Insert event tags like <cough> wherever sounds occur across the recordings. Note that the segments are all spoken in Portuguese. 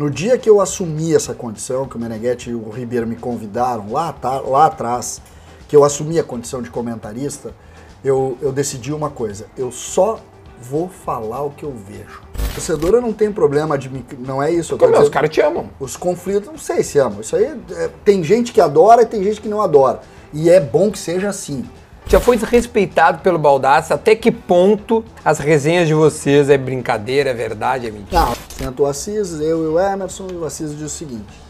No dia que eu assumi essa condição, que o Meneghetti e o Ribeiro me convidaram lá, tá, lá atrás, que eu assumi a condição de comentarista, eu, eu decidi uma coisa: eu só vou falar o que eu vejo. Torcedora não tem problema de. me- Não é isso. eu tô Como é, os dizendo- caras te amam. os conflitos, não sei se amam. Isso aí é, tem gente que adora e tem gente que não adora. E é bom que seja assim. Já foi desrespeitado pelo Baldassi? Até que ponto as resenhas de vocês é brincadeira, é verdade, é mentira? Não, senta o Assis, eu e o Emerson, e o Assis diz o seguinte: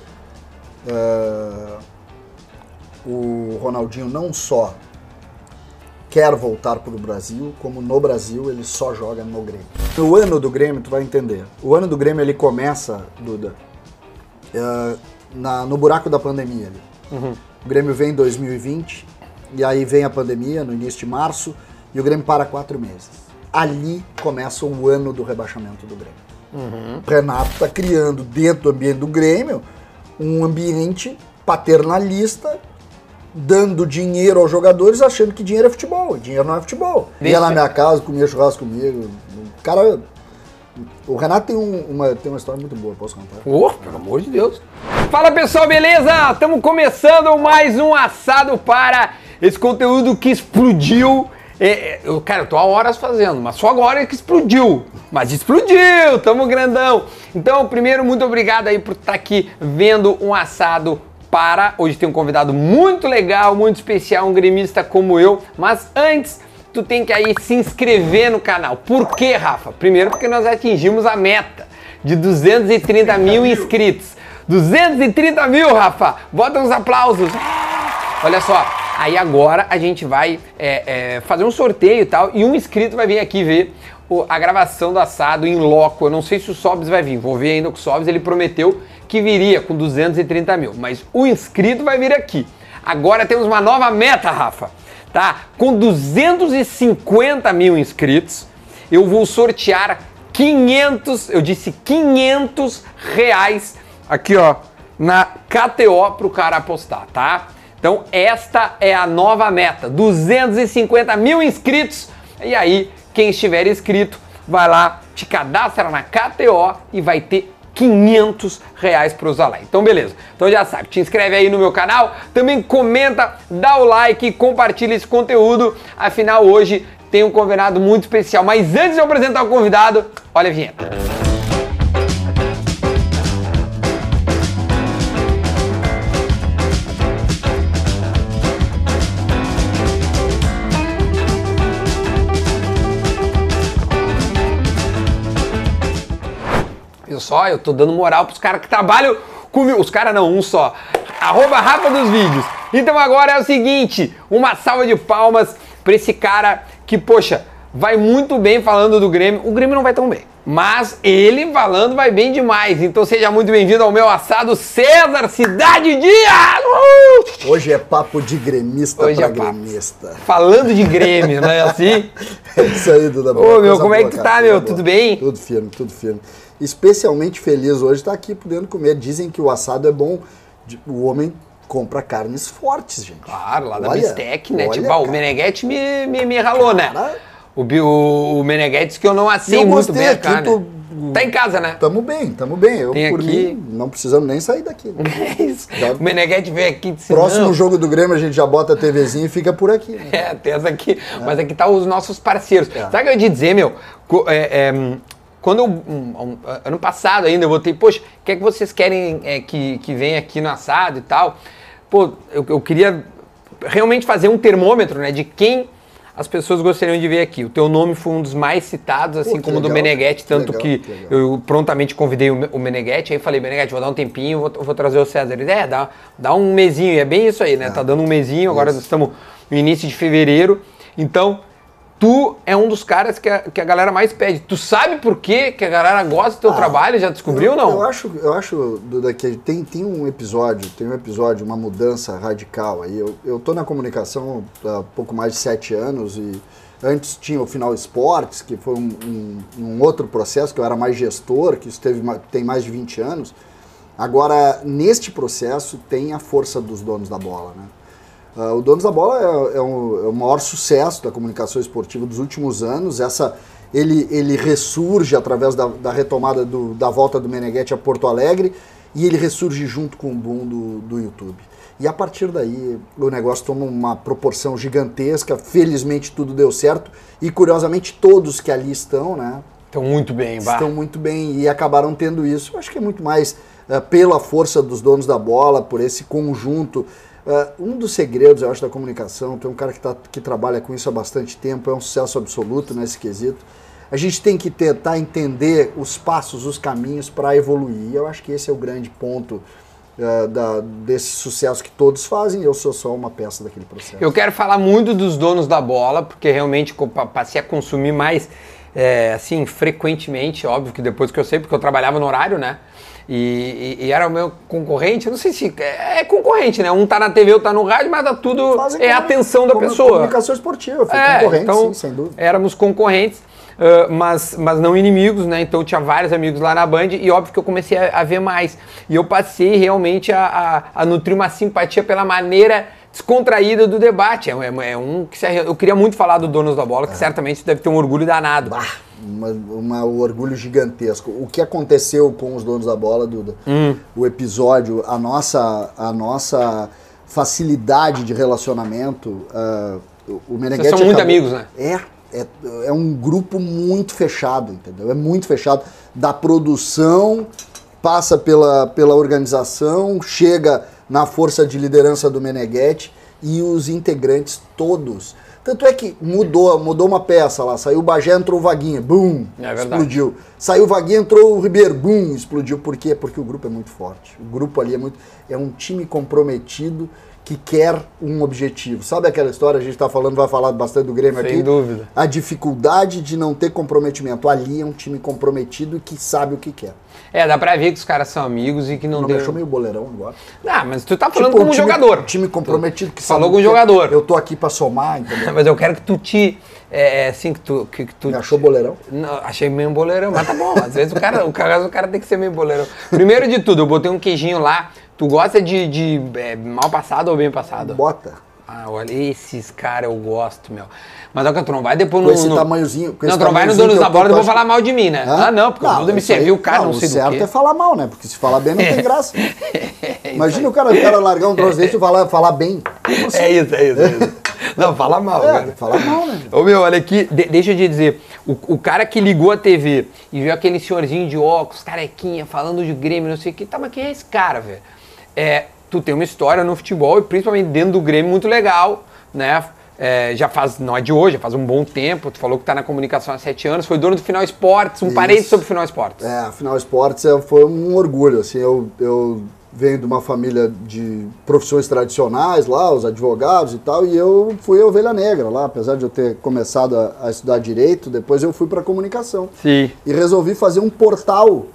é, o Ronaldinho não só quer voltar para o Brasil, como no Brasil ele só joga no Grêmio. O ano do Grêmio, tu vai entender. O ano do Grêmio ele começa, Duda, é, na- no buraco da pandemia ali. O Grêmio vem em 2020, e aí vem a pandemia no início de março, e o Grêmio para quatro meses. Ali começa o ano do rebaixamento do Grêmio. O Renato está criando dentro do ambiente do Grêmio um ambiente paternalista, dando dinheiro aos jogadores, achando que dinheiro é futebol. Dinheiro não é futebol. Deixa- Ia na minha casa, comia churrasco comigo. O cara. O Renato tem, um- uma, tem uma história muito boa, posso contar? Ô, pelo amor de Deus. Fala pessoal, beleza? Estamos começando mais um assado para esse conteúdo que explodiu. É, é, eu, cara, eu tô há horas fazendo, mas só agora é que explodiu. Mas explodiu, tamo grandão. Então, primeiro, muito obrigado aí por estar aqui vendo um assado para. Hoje tem um convidado muito legal, muito especial, um gremista como eu. Mas antes, tu tem que aí se inscrever no canal. Por quê, Rafa? Primeiro porque nós atingimos a meta de 230 mil inscritos. 230 mil, Rafa! Bota uns aplausos. Olha só, aí agora a gente vai é, é, fazer um sorteio e tal, e um inscrito vai vir aqui ver o- a gravação do assado em loco. Eu não sei se o Sobs vai vir, vou ver ainda com o Sobs, ele prometeu que viria com 230 mil, mas o inscrito vai vir aqui. Agora temos uma nova meta, Rafa, tá? Com 250 mil inscritos, eu vou sortear 500, eu disse 500 reais aqui, ó, na KTO pro cara apostar, tá? Então esta é a nova meta, 250 mil inscritos. E aí, quem estiver inscrito, vai lá, te cadastra na KTO e vai ter 500 reais para usar lá. Então, beleza. Então já sabe, te inscreve aí no meu canal, também comenta, dá o like, compartilha esse conteúdo. Afinal, hoje tem um convidado muito especial. Mas antes de eu apresentar o convidado, olha a vinheta. Só? Eu tô dando moral pros caras que trabalham comigo. Os caras não, um só. Arroba Rafa dos Vídeos. Então agora é o seguinte, uma salva de palmas pra esse cara que, poxa, vai muito bem falando do Grêmio. O Grêmio não vai tão bem. Mas ele falando vai bem demais. Então seja muito bem-vindo ao meu assado César Cidade Dias! Uh! Hoje é papo de gremista Hoje pra é papo. gremista. Falando de Grêmio, não é assim? <laughs> É isso aí, Duda. Ô, meu, como é que tá, meu? boa. Tudo bem? Tudo firme, tudo firme. Especialmente feliz hoje estar aqui podendo comer. Dizem que o assado é bom. de- O homem compra carnes fortes, gente. Claro, lá da Olha, Bistec, né? olha, tipo, ah, o. Meneghetti me, me, me ralou, né? Cara. O, Bi- o, o Meneghetti disse que eu não assei Eu muito bem a aqui, carne. tô- Tá em casa, né? Tamo bem, tamo bem. Eu, Tem por aqui- mim, não precisamos nem sair daqui. né? <laughs> É isso. Já- O Meneghetti veio aqui e disse, Próximo não, jogo do Grêmio a gente já bota a TVzinha e fica por aqui. Né? <laughs> É, tem essa aqui. Mas aqui tá os nossos parceiros. É. Sabe o que eu ia dizer, meu? É, é, quando eu, um, um, ano passado ainda, eu botei, poxa, o que é que vocês querem é, que, que venha aqui no assado e tal? Pô, eu, eu queria realmente fazer um termômetro, né, de quem as pessoas gostariam de ver aqui. O teu nome foi um dos mais citados, assim que como o do Meneghetti, que tanto legal, que, que eu prontamente convidei o, o Meneghetti, aí falei, Meneghetti, vou dar um tempinho, vou, vou trazer o César. Ele, é, dá, dá um mesinho, e é bem isso aí, né? Tá dando um mesinho, agora Isso. estamos no início de fevereiro. Então, tu é um dos caras que a, que a galera mais pede. Tu sabe por quê que a galera gosta do teu Ah, trabalho? Já descobriu ou não? Eu acho, eu acho Duda, que tem, tem um episódio, tem um episódio, uma mudança radical aí. Eu, eu tô na comunicação há pouco mais de sete anos e antes tinha o Final Esportes, que foi um, um- um outro processo, que eu era mais gestor, que isso teve, tem mais de 20 anos. Agora, neste processo, tem a força dos donos da bola, né? Ah, o Donos da Bola é, é um- é o maior sucesso da comunicação esportiva dos últimos anos. Essa, ele, ele ressurge através da, da retomada do, da volta do Meneghetti a Porto Alegre e ele ressurge junto com o boom do, do YouTube. E a partir daí o negócio toma uma proporção gigantesca. Felizmente tudo deu certo e curiosamente todos que ali estão, né? Estão muito bem, bah. Estão muito bem e acabaram tendo isso. Eu acho que é muito mais uh, pela força dos donos da bola, por esse conjunto. Uh, um dos segredos, eu acho, da comunicação, tem um cara que, tá, que trabalha com isso há bastante tempo, é um sucesso absoluto nesse quesito. A gente tem que tentar entender os passos, os caminhos para evoluir. Eu acho que esse é o grande ponto uh, da, desse sucesso que todos fazem, eu sou só uma peça daquele processo. Eu quero falar muito dos donos da bola, porque realmente passei a consumir mais, é, assim, frequentemente, óbvio que depois que eu sei, porque eu trabalhava no horário, né? E, e, e, era o meu concorrente, não sei se é, é, concorrente, né? Um tá na TV, outro tá no rádio, mas tá tudo Fazem é a atenção da pessoa. Comunicação esportiva, foi é, concorrente, então, sim, sem dúvida. Éramos concorrentes. Uh, mas, mas não inimigos, né? Então tinha vários amigos lá na Band e óbvio que eu comecei a, a ver mais. E eu passei realmente a, a, a, nutrir uma simpatia pela maneira descontraída do debate. É, é, é um que se, eu queria muito falar do Donos da Bola, que é. certamente deve ter um orgulho danado. Bah, uma, uma, um orgulho gigantesco. O que aconteceu com os Donos da Bola, Duda? Hum. O episódio, a nossa, a nossa facilidade de relacionamento. Uh, o Meneghetti Vocês são muito amigos, né? É, é, é um grupo muito fechado, entendeu? É muito fechado. Da produção, passa pela, pela organização, chega na força de liderança do Meneghetti e os integrantes todos. Tanto é que mudou, mudou uma peça lá, saiu o Bagé, entrou o Vaguinha, bum, é explodiu. Saiu o Vaguinha, entrou o Ribeiro, bum, explodiu. Por quê? Porque o grupo é muito forte. O grupo ali é muito. É um time comprometido que quer um objetivo. Sabe aquela história, a gente está falando, vai falar bastante do Grêmio Sem aqui? Sem dúvida. A dificuldade de não ter comprometimento. Ali é um time comprometido e que sabe o que quer. É, dá pra ver que os caras são amigos e que não, não tem... me achou meio boleirão agora. Ah, mas tu tá falando tipo, com um time, jogador. time comprometido que Falou com um jogador. Eu tô aqui pra somar, entendeu? mas eu quero que tu te... É, é assim, que tu... Que, que tu me achou boleirão? Não, achei meio boleirão, mas tá bom. Às vezes o cara, o, cara, o cara tem que ser meio boleirão. Primeiro de tudo, eu botei um queijinho lá Tu gosta de, de é, mal passado ou bem passado? Bota. Ah, olha, esses caras eu gosto, meu. Mas olha que tu não vai depois no. Com esse no... tamanhozinho. Com não, tu não vai no dono da bola e vou falar mal de mim, né? Hã? Ah, não, porque não, o me serviu o cara, não, não sei o certo é falar mal, né? Porque se falar bem não tem graça. <laughs> Imagina o cara, o cara largar um troço desse e falar, falar bem. Assim? É isso, é isso, é isso. Não, fala mal, é, cara. Fala mal, né? Ô meu, olha aqui, de, deixa eu te dizer. O, o, cara que ligou a TV e viu aquele senhorzinho de óculos, carequinha, falando de Grêmio, não sei o que, tá, mas quem é esse cara, velho? É, tu tem uma história no futebol e principalmente dentro do Grêmio muito legal, né? É, já faz, não é de hoje, já faz um bom tempo. Tu falou que está na comunicação há sete anos, foi dono do Final Esportes, um Isso. parente sobre o Final Esportes. É, Final Esportes é, foi um orgulho. Assim, eu, eu venho de uma família de profissões tradicionais lá, os advogados e tal, e eu fui a ovelha negra lá, apesar de eu ter começado a, a estudar direito, depois eu fui para comunicação. Sim. E resolvi fazer um portal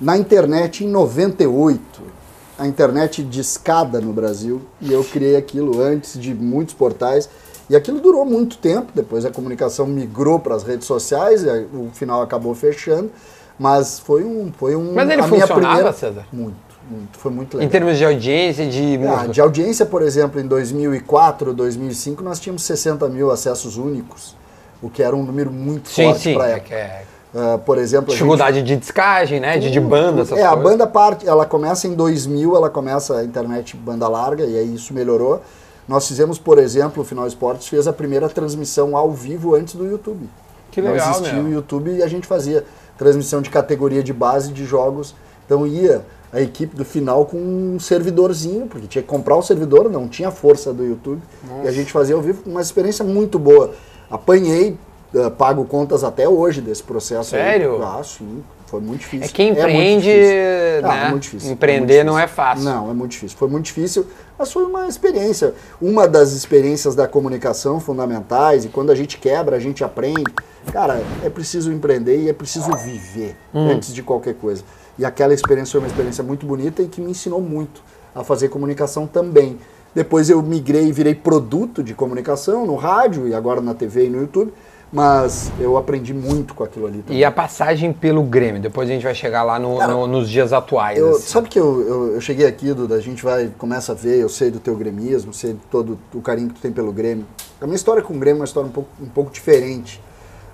na internet em 98 a internet de escada no Brasil e eu criei aquilo antes de muitos portais. E aquilo durou muito tempo, depois a comunicação migrou para as redes sociais, e o final acabou fechando, mas foi um. Foi um mas ele funcionava, primeira... César? Muito, muito, foi muito legal. Em termos de audiência, de. Ah, de audiência, por exemplo, em 2004, 2005, nós tínhamos 60 mil acessos únicos, o que era um número muito sim, forte para a época. É, é Uh, por exemplo, dificuldade gente... de descagem, né? De, de banda, essas É, coisas. a banda parte, ela começa em 2000, ela começa a internet banda larga e aí isso melhorou. Nós fizemos, por exemplo, o Final Esportes fez a primeira transmissão ao vivo antes do YouTube. Que legal, Não existia o YouTube e a gente fazia transmissão de categoria de base de jogos. Então ia a equipe do final com um servidorzinho, porque tinha que comprar o servidor, não tinha força do YouTube. Nossa. E a gente fazia ao vivo, uma experiência muito boa. Apanhei uh, pago contas até hoje desse processo. Sério? Aí. Ah, sim. Foi muito difícil. É quem empreende, é né? Ah, é muito difícil. Empreender é muito difícil. não é fácil. Não, é muito difícil. Foi muito difícil, mas foi uma experiência. Uma das experiências da comunicação fundamentais, e quando a gente quebra, a gente aprende. Cara, é preciso empreender e é preciso viver hum. antes de qualquer coisa. E aquela experiência foi uma experiência muito bonita e que me ensinou muito a fazer comunicação também. Depois eu migrei e virei produto de comunicação no rádio e agora na TV e no YouTube mas eu aprendi muito com aquilo ali também. E a passagem pelo Grêmio, depois a gente vai chegar lá no, Cara, no, nos dias atuais. Eu, assim. Sabe que eu, eu, eu, cheguei aqui, Duda, a gente vai, começa a ver, eu sei do teu gremismo, sei de todo o carinho que tu tem pelo Grêmio. A minha história com o Grêmio é uma história um pouco, um pouco diferente.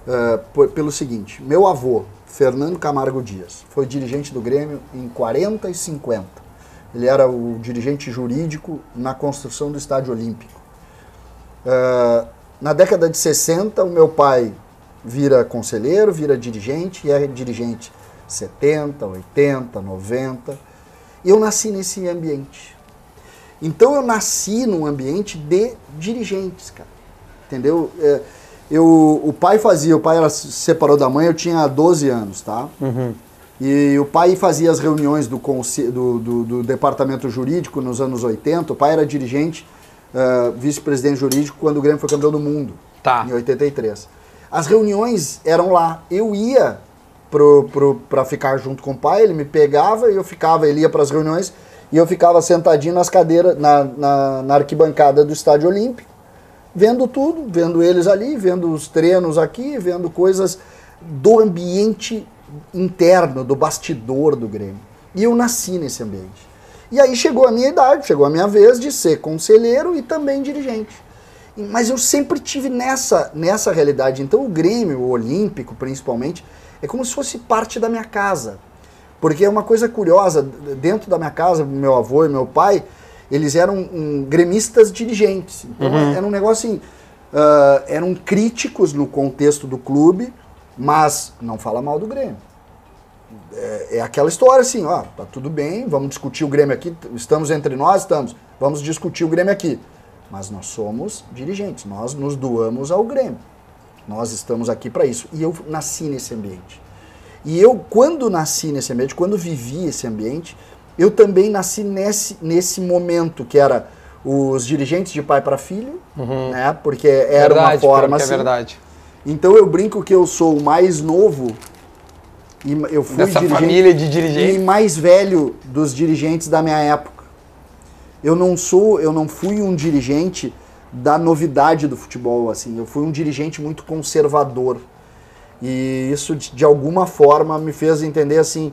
uh, por, pelo seguinte: meu avô, Fernando Camargo Dias, foi dirigente do Grêmio em 40 e 50. Ele era o dirigente jurídico na construção do Estádio Olímpico. Uh, na década de 60, o meu pai vira conselheiro, vira dirigente e é dirigente 70, 80, 90. Eu nasci nesse ambiente. Então eu nasci num ambiente de dirigentes, cara. Entendeu? É, eu, o pai fazia, o pai ela se separou da mãe, eu tinha 12 anos, tá? Uhum. E o pai fazia as reuniões do, do, do, do, departamento jurídico nos anos 80. O pai era dirigente, uh, vice-presidente jurídico, quando o Grêmio foi campeão do mundo, tá. em 83. As reuniões eram lá. Eu ia para ficar junto com o pai, ele me pegava e eu ficava, ele ia para as reuniões e eu ficava sentadinho nas cadeiras, na, na, na arquibancada do Estádio Olímpico vendo tudo, vendo eles ali, vendo os treinos aqui, vendo coisas do ambiente interno, do bastidor do Grêmio. E eu nasci nesse ambiente. E aí chegou a minha idade, chegou a minha vez de ser conselheiro e também dirigente. Mas eu sempre tive nessa, nessa realidade. Então o Grêmio, o Olímpico principalmente, é como se fosse parte da minha casa. Porque é uma coisa curiosa, dentro da minha casa, meu avô e meu pai, eles eram um, gremistas dirigentes. Então uhum. era um negócio assim, uh, eram críticos no contexto do clube, mas não fala mal do Grêmio. É, é, aquela história assim, ó, tá tudo bem, vamos discutir o Grêmio aqui, estamos entre nós, estamos, vamos discutir o Grêmio aqui. Mas nós somos dirigentes, nós nos doamos ao Grêmio. Nós estamos aqui para isso. E eu nasci nesse ambiente. E eu, quando nasci nesse ambiente, quando vivi esse ambiente, eu também nasci nesse, nesse momento que era os dirigentes de pai para filho, uhum. né? Porque era verdade, uma forma é assim. É verdade. Então eu brinco que eu sou o mais novo e eu fui Dessa família de dirigentes e mais velho dos dirigentes da minha época. Eu não sou, eu não fui um dirigente da novidade do futebol assim. Eu fui um dirigente muito conservador. E isso de alguma forma me fez entender assim,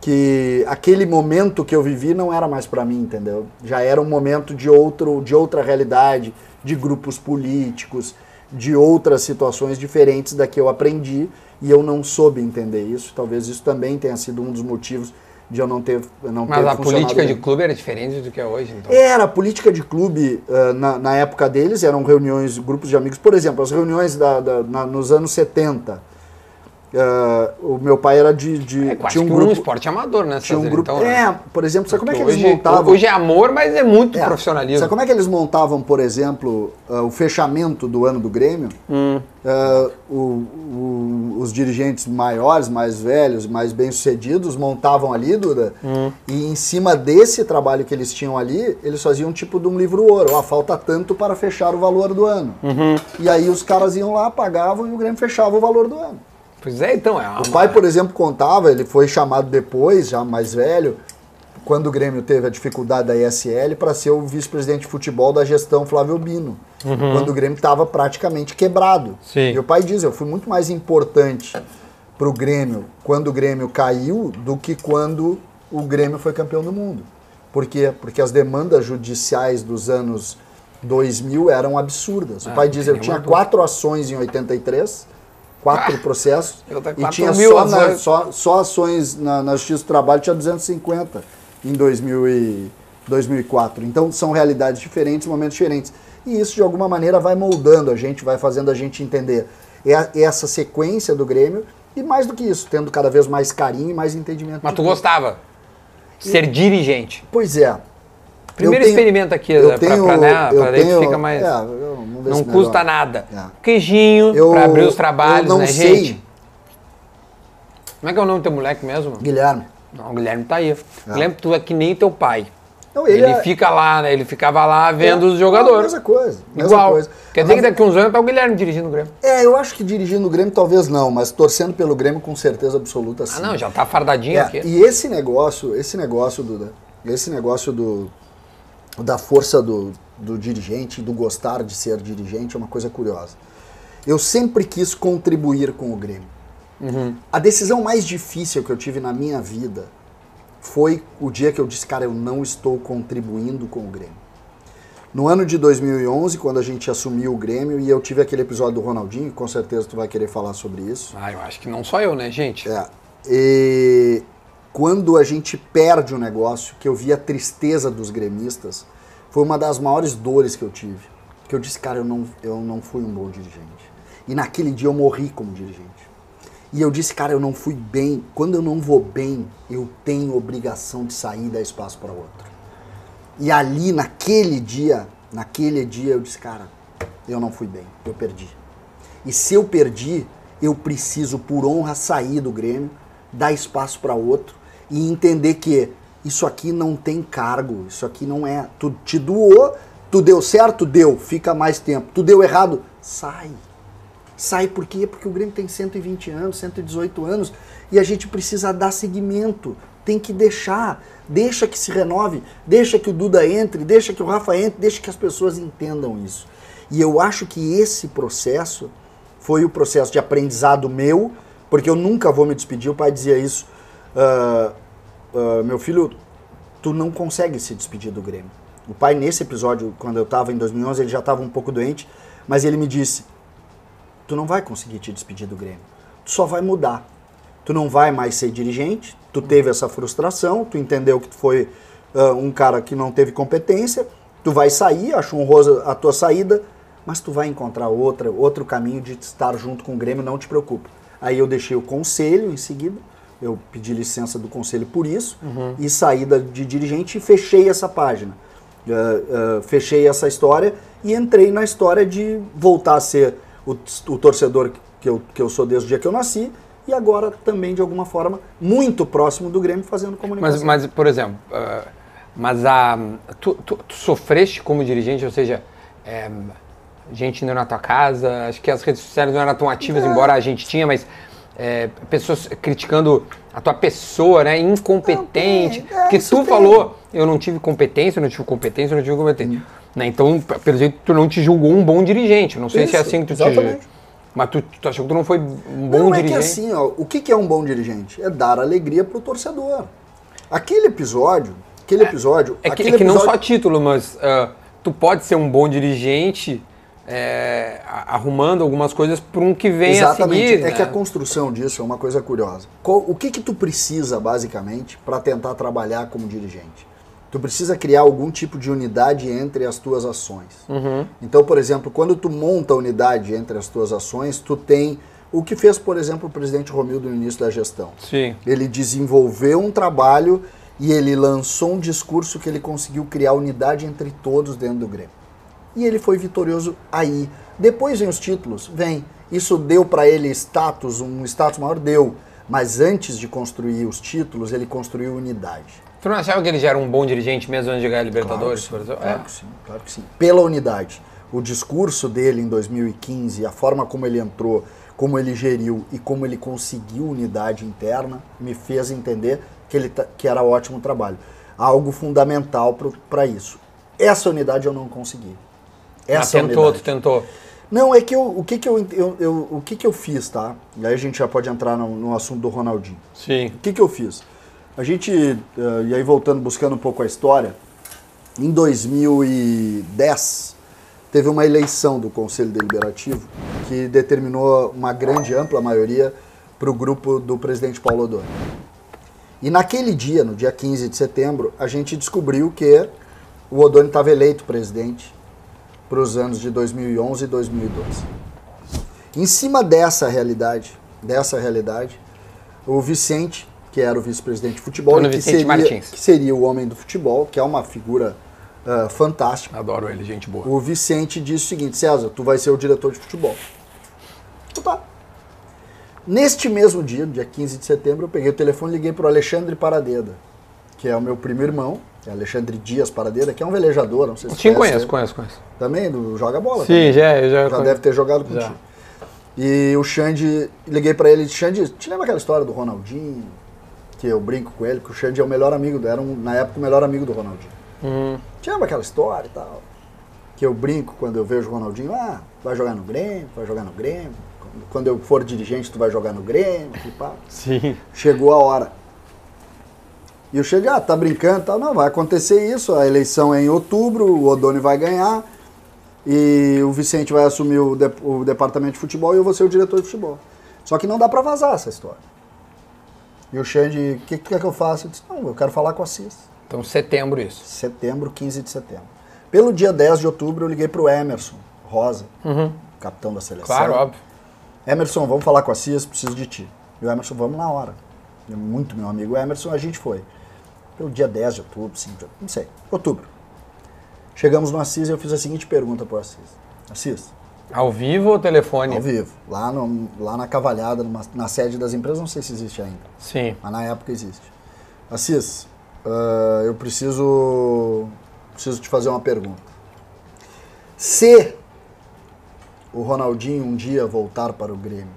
que aquele momento que eu vivi não era mais para mim, entendeu? Já era um momento de outro, de outra realidade, de grupos políticos, de outras situações diferentes da que eu aprendi e eu não soube entender isso. Talvez isso também tenha sido um dos motivos de eu não ter não Mas ter a política bem. de clube era diferente do que é hoje, então? Era, a política de clube, uh, na, na, época deles, eram reuniões, grupos de amigos. Por exemplo, as reuniões da, da na, nos anos 70, Uh, o meu pai era de. de é, tinha um, grupo, um esporte amador, né? Tinha um grupo. Então, né? é, por exemplo, sabe como é que eles montavam? Hoje é amor, mas é muito é, profissionalismo. Sabe como é que eles montavam, por exemplo, uh, o fechamento do ano do Grêmio? Hum. Uh, o, o, os dirigentes maiores, mais velhos, mais bem-sucedidos montavam ali, Duda, hum. e em cima desse trabalho que eles tinham ali, eles faziam tipo de um livro ouro. Ó, falta tanto para fechar o valor do ano. Uhum. E aí os caras iam lá, pagavam e o Grêmio fechava o valor do ano. Pois é, então é uma... O pai, por exemplo, contava, ele foi chamado depois, já mais velho, quando o Grêmio teve a dificuldade da ESL, para ser o vice-presidente de futebol da gestão Flávio Bino. Uhum. Quando o Grêmio estava praticamente quebrado. Sim. Meu pai diz, eu fui muito mais importante para o Grêmio quando o Grêmio caiu do que quando o Grêmio foi campeão do mundo. Por quê? Porque as demandas judiciais dos anos 2000 eram absurdas. O ah, pai diz, eu tinha quatro ações em 83 quatro ah, processos e tinha só, na, só, só, ações na, na Justiça do Trabalho, tinha 250 em 2000 e 2004. Então são realidades diferentes, momentos diferentes. E isso de alguma maneira vai moldando a gente, vai fazendo a gente entender essa sequência do Grêmio e mais do que isso, tendo cada vez mais carinho e mais entendimento. Mas tu gostava de ser dirigente? Pois é. Primeiro tenho, experimento aqui, para né, daí tenho, fica mais. É, não custa melhor. nada. É. Queijinho para abrir os trabalhos, eu não né, sei. gente? Como é que é o nome do teu moleque mesmo? Guilherme. Não, o Guilherme tá aí. É. Guilherme, tu é que nem teu pai. Não, ele, ele é... fica lá, né? Ele ficava lá vendo é, os jogadores. Mesma coisa. Mesma Igual. Coisa. Quer dizer mas... que daqui uns anos tá o Guilherme dirigindo o Grêmio. É, eu acho que dirigindo o Grêmio talvez não, mas torcendo pelo Grêmio com certeza absoluta sim. Ah, não, já tá fardadinho é, aqui. E esse negócio, esse negócio, Duda, esse negócio do, da força do, do dirigente, do gostar de ser dirigente, é uma coisa curiosa. Eu sempre quis contribuir com o Grêmio. Uhum. A decisão mais difícil que eu tive na minha vida foi o dia que eu disse, cara, eu não estou contribuindo com o Grêmio. No ano de 2011, quando a gente assumiu o Grêmio e eu tive aquele episódio do Ronaldinho, com certeza tu vai querer falar sobre isso. Ah, eu acho que não só eu, né, gente? É. E quando a gente perde o negócio, que eu vi a tristeza dos gremistas, foi uma das maiores dores que eu tive. Que eu disse, cara, eu não, eu não fui um bom dirigente. E naquele dia eu morri como dirigente. E eu disse, cara, eu não fui bem. Quando eu não vou bem, eu tenho obrigação de sair e dar espaço para outro. E ali, naquele dia, naquele dia, eu disse, cara, eu não fui bem, eu perdi. E se eu perdi, eu preciso, por honra, sair do Grêmio, dar espaço para outro e entender que isso aqui não tem cargo, isso aqui não é. Tu te doou, tu deu certo, deu, fica mais tempo. Tu deu errado, sai. Sai por quê? Porque o Grêmio tem 120 anos, 118 anos e a gente precisa dar seguimento. Tem que deixar, deixa que se renove, deixa que o Duda entre, deixa que o Rafa entre, deixa que as pessoas entendam isso. E eu acho que esse processo foi o processo de aprendizado meu, porque eu nunca vou me despedir. O pai dizia isso, uh, uh, meu filho, tu não consegue se despedir do Grêmio. O pai, nesse episódio, quando eu estava em 2011, ele já estava um pouco doente, mas ele me disse: Tu não vai conseguir te despedir do Grêmio. Tu só vai mudar. Tu não vai mais ser dirigente, tu teve essa frustração, tu entendeu que tu foi uh, um cara que não teve competência, tu vai sair, acho honrosa a tua saída, mas tu vai encontrar outra, outro caminho de estar junto com o Grêmio, não te preocupa. Aí eu deixei o conselho em seguida, eu pedi licença do conselho por isso, uhum. e saída de dirigente e fechei essa página. Uh, uh, fechei essa história e entrei na história de voltar a ser o, o torcedor que eu, que eu sou desde o dia que eu nasci, e agora também, de alguma forma, muito próximo do Grêmio, fazendo comunicação. Mas, mas por exemplo, uh, mas a, tu, tu, tu, sofreste como dirigente, ou seja, é, gente indo na tua casa, acho que as redes sociais não eram tão ativas, é. embora a gente tinha, mas é, pessoas criticando a tua pessoa, né, incompetente, é, porque tu tem. falou, eu não tive competência, eu não tive competência, eu não tive competência. Hum. Né, então, pelo jeito, tu não te julgou um bom dirigente, não sei Isso, se é assim que tu exatamente. te mas tu, tu achou que tu não foi um bom não, dirigente? Não, é que assim, ó, o que, que é um bom dirigente? É dar alegria pro torcedor. Aquele episódio, aquele episódio... É, é que, é que não só título, mas uh, tu pode ser um bom dirigente é, arrumando algumas coisas para um que vem Exatamente. a seguir. É né? que a construção disso é uma coisa curiosa. o que que tu precisa, basicamente, para tentar trabalhar como dirigente? tu precisa criar algum tipo de unidade entre as tuas ações. Uhum. Então, por exemplo, quando tu monta a unidade entre as tuas ações, tu tem o que fez, por exemplo, o presidente Romildo no início da gestão. Sim. Ele desenvolveu um trabalho e ele lançou um discurso que ele conseguiu criar unidade entre todos dentro do Grêmio. E ele foi vitorioso aí. Depois vem os títulos, vem. Isso deu para ele status, um status maior deu, mas antes de construir os títulos, ele construiu unidade. Tu não achava que ele já era um bom dirigente mesmo antes de ganhar a Libertadores, claro exemplo? Claro é. que sim, claro que sim. Pela unidade. O discurso dele em 2015, a forma como ele entrou, como ele geriu e como ele conseguiu unidade interna, me fez entender que, ele que era ótimo trabalho. Algo fundamental para isso. Essa unidade eu não consegui. Essa Mas tentou, unidade. tu tentou. Não, é que eu, o que que eu, eu, eu, o que que eu fiz, tá? E aí a gente já pode entrar no, no assunto do Ronaldinho. Sim. O que que eu fiz? A gente, uh, e aí voltando, buscando um pouco a história, em 2010 teve uma eleição do Conselho Deliberativo que determinou uma grande, ampla maioria para o grupo do presidente Paulo Odoni. E naquele dia, no dia 15 de setembro, a gente descobriu que o Odoni estava eleito presidente para os anos de 2011 e 2012. Em cima dessa realidade, dessa realidade, o Vicente que era o vice-presidente de futebol, que seria, que seria, o homem do futebol, que é uma figura uh, fantástica. Adoro ele, gente boa. O Vicente disse o seguinte: César, tu vai ser o diretor de futebol. Então tá. Neste mesmo dia, dia 15 de setembro, eu peguei o telefone e liguei para o Alexandre Paradeda, que é o meu primo irmão, Alexandre Dias Paradeda, que é um velejador, não sei se Sim, conheço, conheço, conheço. Também, do Joga Bola. Sim, também. já, já. Já deve ter jogado contigo. Já. E o Xande, liguei para ele, Xande, te lembra aquela história do Ronaldinho? que eu brinco com ele, que o Xande é o melhor amigo, era um, na época o melhor amigo do Ronaldinho. Uhum. Tinha aquela história e tal, que eu brinco quando eu vejo o Ronaldinho, ah, vai jogar no Grêmio, vai jogar no Grêmio, quando eu for dirigente tu vai jogar no Grêmio, e pá. Sim. Chegou a hora. E eu cheguei, ah, tá brincando, tal. Não, vai acontecer isso, a eleição é em outubro, o Odoni vai ganhar e o Vicente vai assumir o, de, o departamento de futebol e eu vou ser o diretor de futebol. Só que não dá para vazar essa história. E o Xande, o que, que quer que eu faça? Eu disse, não, eu quero falar com a CIS. Então, setembro isso. Setembro, 15 de setembro. Pelo dia 10 de outubro, eu liguei pro Emerson Rosa, Uhum. capitão da seleção. Claro, óbvio. Emerson, vamos falar com a CIS, preciso de ti. E o Emerson, vamos na hora. É Muito meu amigo Emerson, a gente foi. Pelo dia 10 de outubro, 5 de outubro, não sei, outubro. Chegamos no Assis e eu fiz a seguinte pergunta pro Assis. Assis, Ao vivo ou telefone? ao vivo, lá, no, lá na Cavalhada, numa- na sede das empresas, não sei se existe ainda, Sim. mas na época existe. Assis, ah, eu preciso, preciso te fazer uma pergunta. Se o Ronaldinho um dia voltar para o Grêmio,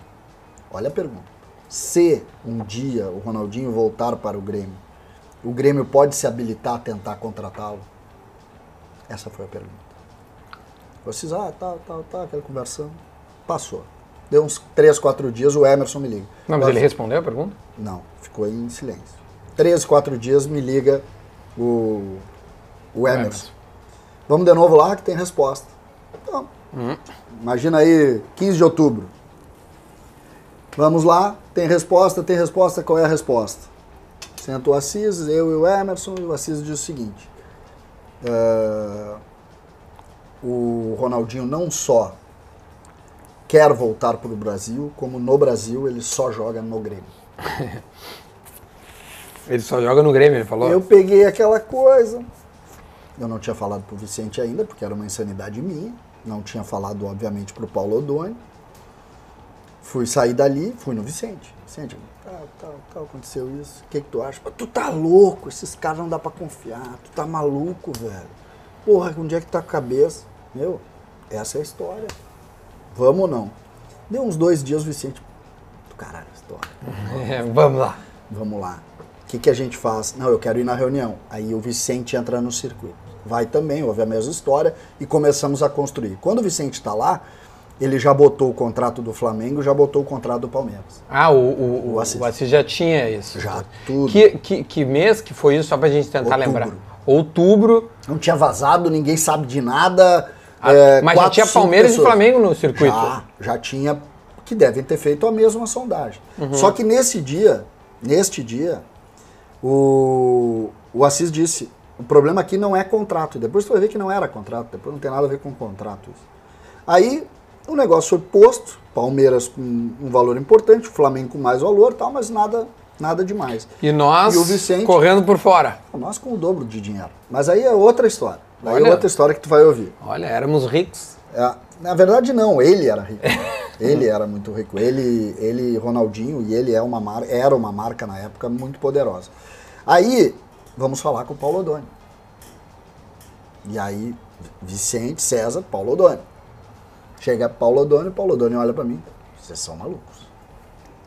olha a pergunta. Se um dia o Ronaldinho voltar para o Grêmio, o Grêmio pode se habilitar a tentar contratá-lo? Essa foi a pergunta. Vocês, ah, tá, tá, tá, aquela conversando. Passou. Deu uns 3, 4 dias, o Emerson me liga. Não, mas ele respondeu a pergunta? Não, ficou em silêncio. Três, quatro dias me liga o, o Emerson. Emerson. Vamos de novo lá que tem resposta. Então, imagina aí, 15 de outubro. Vamos lá, tem resposta, tem resposta, qual é a resposta? Senta o Assis, eu e o Emerson, e o Assis diz o seguinte. "Ah, o Ronaldinho não só quer voltar para o Brasil, como no Brasil ele só joga no Grêmio. <laughs> Ele só joga no Grêmio, ele falou? Eu peguei aquela coisa. Eu não tinha falado pro Vicente ainda, porque era uma insanidade minha. Não tinha falado, obviamente, pro Paulo Odoni. Fui sair dali, fui no Vicente. Vicente, tal, tal, tal, aconteceu isso. O que, que tu acha? "Pô, Tu tá louco, esses caras não dá pra confiar. Tu tá maluco, velho. Porra, onde é que tá a cabeça? Meu, essa é a história. Vamos ou não? Deu uns dois dias, o Vicente. Do caralho, a história. <laughs> É, vamos lá. Vamos lá. O que, que a gente faz? Não, eu quero ir na reunião. Aí o Vicente entra no circuito. Vai também, ouve a mesma história e começamos a construir. Quando o Vicente está lá, ele já botou o contrato do Flamengo, já botou o contrato do Palmeiras. Ah, o, o, o, Assis. o Assis já tinha isso. Já, tudo. Que, que, que mês que foi isso, só pra gente tentar Outubro. lembrar? Outubro. Não tinha vazado, ninguém sabe de nada. Ah, é, mas já quatro, tinha cinco Palmeiras e pessoas. Flamengo no circuito. Já, já tinha, que devem ter feito a mesma sondagem. Uhum. Só que nesse dia, neste dia, o, o Assis disse, o problema aqui não é contrato. Depois tu vai ver que não era contrato, depois não tem nada a ver com contrato isso. Aí o negócio foi posto, Palmeiras com um valor importante, Flamengo com mais valor tal, mas nada, nada demais. E nós E Vicente? correndo por fora. Nós com o dobro de dinheiro. Mas aí é outra história. Aí Olha. é outra história que tu vai ouvir. Olha, éramos ricos. É, na verdade, não, ele era rico. ele era muito rico. Ele, ele, Ronaldinho, e ele é uma mar, era uma marca na época muito poderosa. Aí, vamos falar com o Paulo Odoni. E aí, Vicente, César, Paulo Odoni. Chega Paulo Odoni, Paulo Odoni olha pra mim. Vocês são malucos.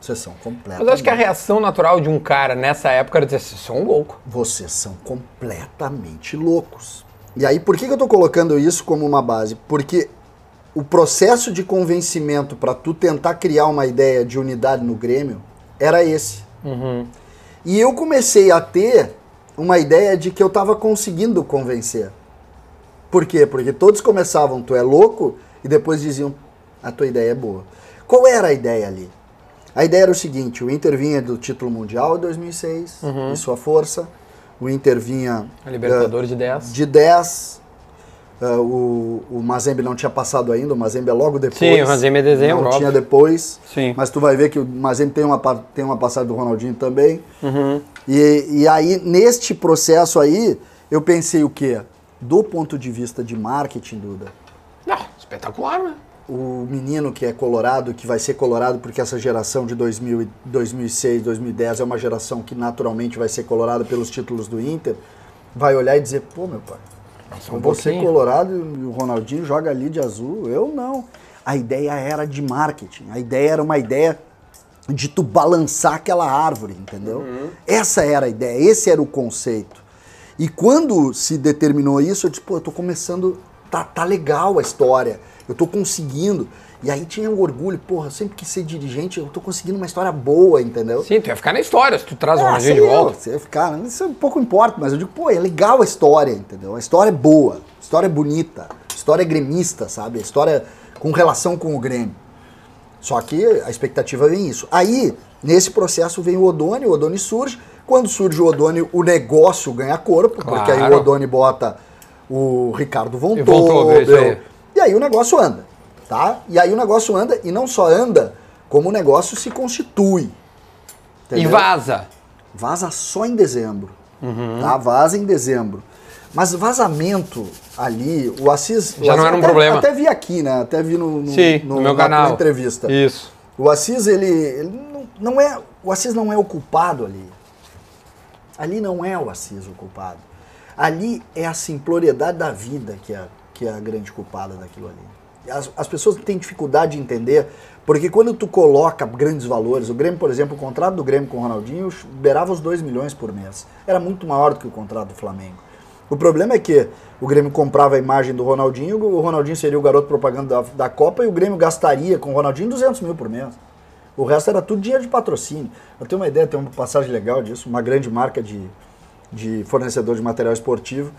Vocês são completamente. Mas eu acho que a reação natural de um cara nessa época era dizer, vocês são louco. Vocês são completamente loucos. E aí, por que, que eu tô colocando isso como uma base? Porque o processo de convencimento para tu tentar criar uma ideia de unidade no Grêmio era esse. E eu comecei a ter uma ideia de que eu tava conseguindo convencer. Por quê? Porque todos começavam, tu é louco, e depois diziam, a tua ideia é boa. Qual era a ideia ali? A ideia era o seguinte, o Inter vinha do título mundial em 2006, em sua força, o Inter vinha A Libertadores de 10. de 10, eh, o, o Mazembe não tinha passado ainda, o Mazembe é logo depois. Sim, o Mazembe é dezembro, Não óbvio. tinha depois, Sim. mas tu vai ver que o Mazembe tem uma, tem uma passagem do Ronaldinho também. Uhum. E, e aí, neste processo aí, eu pensei o quê? Do ponto de vista de marketing, Duda, espetacular, né? o menino que é colorado, que vai ser colorado porque essa geração de 2000, e 2006, 2010 é uma geração que naturalmente vai ser colorada pelos títulos do Inter, vai olhar e dizer, pô, meu pai, Só um eu vou ser pouquinho. colorado e o Ronaldinho joga ali de azul. Eu não. A ideia era de marketing. A ideia era uma ideia de tu balançar aquela árvore, entendeu? Essa era a ideia, esse era o conceito. E quando se determinou isso, eu disse, pô, eu tô começando, tá, tá legal a história, eu tô conseguindo. E aí tinha um orgulho, porra, sempre quis ser dirigente, eu tô conseguindo uma história boa, entendeu? Sim, tu ia ficar na história se tu traz o Ah, Ronaldinho de volta. Você ia ficar, isso um pouco importa, mas eu digo, pô, é legal a história, entendeu? A história é boa, a história é bonita, a história é gremista, sabe? A história com relação com o Grêmio. Só que a expectativa vem isso. Aí, nesse processo vem o Odone, o Odone surge. Quando surge o Odone, o negócio ganha corpo, porque aí Claro. o Odone bota o Ricardo Von E Tobel, aí. E aí o negócio anda, tá? E aí o negócio anda, e não só anda, como o negócio se constitui. E entendeu? vaza. Vaza só em dezembro. Uhum. Tá? Vaza em dezembro. Mas vazamento ali, o Assis. o Já não Assis- era um até- problema. Até vi aqui, né? Até vi no, no, Sim, no, meu na- canal. na entrevista. Isso. O Assis, ele, ele não, não é. O Assis não é o culpado ali. Ali não é o Assis o culpado. Ali é a simploriedade da vida que é, que é a grande culpada daquilo ali. As, as pessoas têm dificuldade de entender, porque quando tu coloca grandes valores, o Grêmio, por exemplo, o contrato do Grêmio com o Ronaldinho beirava os 2 milhões por mês. Era muito maior do que o contrato do Flamengo. O problema é que o Grêmio comprava a imagem do Ronaldinho, o Ronaldinho seria o garoto propaganda da, da Copa e o Grêmio gastaria com o Ronaldinho 200 mil por mês. O resto era tudo dinheiro de patrocínio. Eu tenho uma ideia, tem uma passagem legal disso, uma grande marca de, de fornecedor de material esportivo.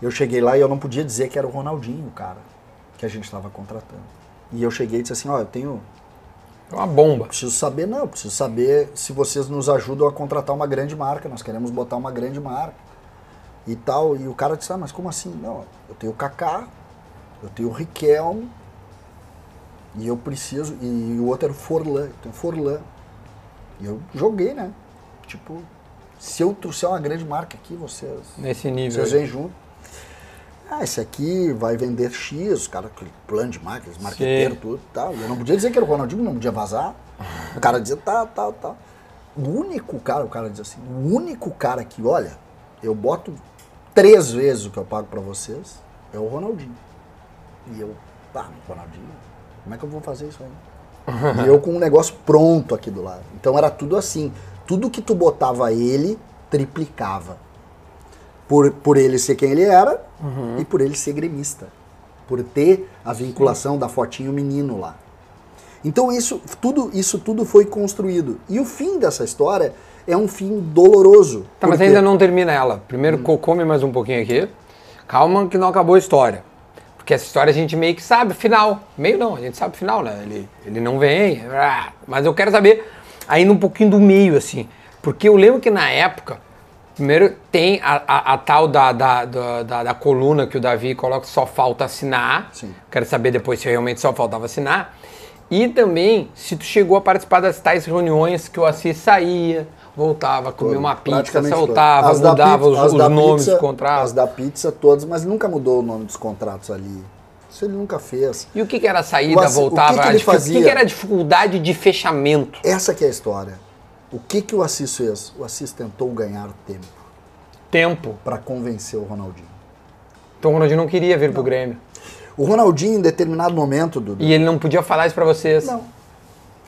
Eu cheguei lá e eu não podia dizer que era o Ronaldinho, cara, que a gente estava contratando. E eu cheguei e disse assim, ó, eu tenho, É uma bomba. preciso saber, não, preciso saber se vocês nos ajudam a contratar uma grande marca, nós queremos botar uma grande marca e tal. E o cara disse, ah, mas como assim? Não, eu tenho o Kaká, eu tenho o Riquelme, e eu preciso, e o outro era o Forlan, eu tenho o Forlan. E eu joguei, né? Tipo, se eu trouxer uma grande marca aqui, vocês, Nesse nível. vocês vêm junto. Ah, esse aqui vai vender X, caras, aquele plano de marketing, marqueteiro, tudo e tal. E eu não podia dizer que era o Ronaldinho, não podia vazar. O cara dizia, tá, tá, tá. O único cara, o cara diz assim, o único cara que, olha, eu boto três vezes o que eu pago pra vocês é o Ronaldinho. E eu, ah, Ronaldinho, como é que eu vou fazer isso aí? <laughs> e eu com um negócio pronto aqui do lado. Então era tudo assim. Tudo que tu botava ele, triplicava. Por, por ele ser quem ele era e por ele ser gremista. Por ter a vinculação da fotinho menino lá. Então isso tudo, isso tudo foi construído. E o fim dessa história é um fim doloroso. Tá, mas Por quê? ainda não termina ela. Primeiro Hum. co- come mais um pouquinho aqui. Calma que não acabou a história. Porque essa história a gente meio que sabe o final. Meio não, a gente sabe o final, né? Ele, ele não vem. ah, Mas eu quero saber ainda um pouquinho do meio, assim. Porque eu lembro que na época, primeiro tem a, a- a tal da, da, da, da- da coluna que o Davi coloca, só falta assinar. Sim. Quero saber depois se realmente só faltava assinar. E também se tu chegou a participar das tais reuniões que o Assis saía, voltava, comia uma pizza, da mudava pizza- os, os nomes pizza- dos contratos. As da pizza todas, mas nunca mudou o nome dos contratos ali. Isso ele nunca fez. E o que, que era O saída, Assis- o que voltava? que a ele dificu- O que, fazia? que era a dificuldade de fechamento? Essa que é a história. O que, que o Assis fez? O Assis tentou ganhar tempo Tempo. para convencer o Ronaldinho. Então o Ronaldinho não queria vir pro Grêmio. O Ronaldinho, em determinado momento, Dudu, E ele não podia falar isso pra vocês. Não.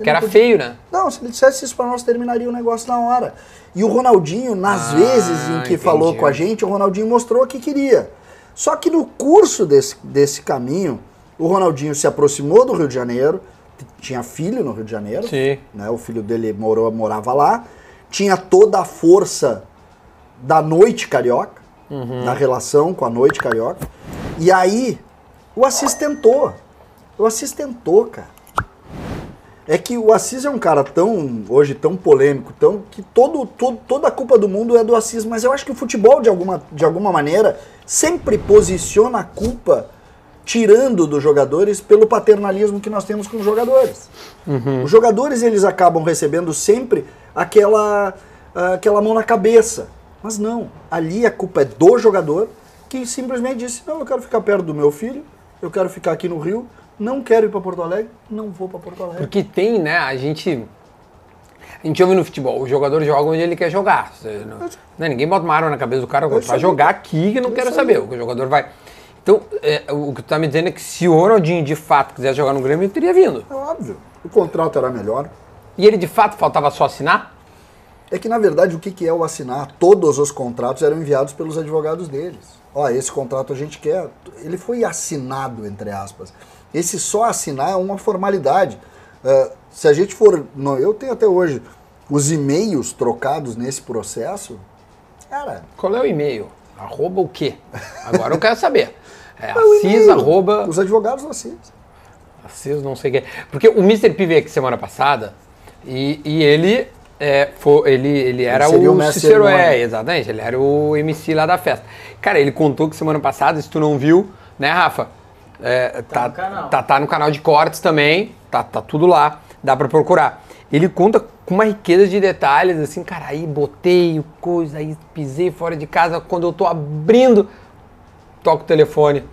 Que era feio, né? Não, se ele dissesse isso pra nós, terminaria o negócio na hora. E o Ronaldinho, nas Ah, vezes em que entendi. falou com a gente, o Ronaldinho mostrou que queria. Só que no curso desse, desse caminho, o Ronaldinho se aproximou do Rio de Janeiro, tinha filho no Rio de Janeiro, Sim. né? o filho dele morou, morava lá, tinha toda a força da noite carioca, Uhum. na relação com a noite carioca. E aí, o Assis tentou. O Assis tentou, cara. É que o Assis é um cara tão, hoje, tão polêmico, tão, que todo, todo- toda a culpa do mundo é do Assis, mas eu acho que o futebol, de alguma, de alguma maneira, sempre posiciona a culpa tirando dos jogadores pelo paternalismo que nós temos com os jogadores. Os jogadores, eles acabam recebendo sempre aquela, aquela mão na cabeça. Mas não, ali a culpa é do jogador que simplesmente disse, não, eu quero ficar perto do meu filho, eu quero ficar aqui no Rio, não quero ir para Porto Alegre, não vou para Porto Alegre. Porque tem, né? A gente. A gente ouve no futebol, o jogador joga onde ele quer jogar. Não- né, ninguém bota uma arma na cabeça do cara, vai aí. jogar aqui que eu não Isso quero aí. saber. O que o jogador vai. Então, é, o que tu tá me dizendo é que se o Ronaldinho de fato quisesse jogar no Grêmio, ele teria vindo. É óbvio, o contrato era melhor. E ele de fato faltava só assinar? É que, na verdade, o que que é o assinar? Todos os contratos eram enviados pelos advogados deles. Ó, esse contrato a gente quer. Ele foi assinado, entre aspas. Esse só assinar é uma formalidade. Uh, se a gente for. Não, eu tenho até hoje os e-mails trocados nesse processo. Cara. Qual é o e-mail? Arroba o quê? Agora eu quero saber. <laughs> É, Assis, arroba. Os advogados da Assis. Assis, não sei o quê. Porque o Mr. P veio aqui semana passada e, e ele. É, foi, ele, ele era ele o, o Cícero, é, exatamente, ele era o MC lá da festa. Cara, ele contou que semana passada, se tu não viu, né, Rafa? É, tá, tá, no canal. Tá, tá no canal de cortes também, tá, tá tudo lá, dá pra procurar. Ele conta com uma riqueza de detalhes, assim, cara, aí botei coisa, aí pisei fora de casa, quando eu tô abrindo, toco o telefone.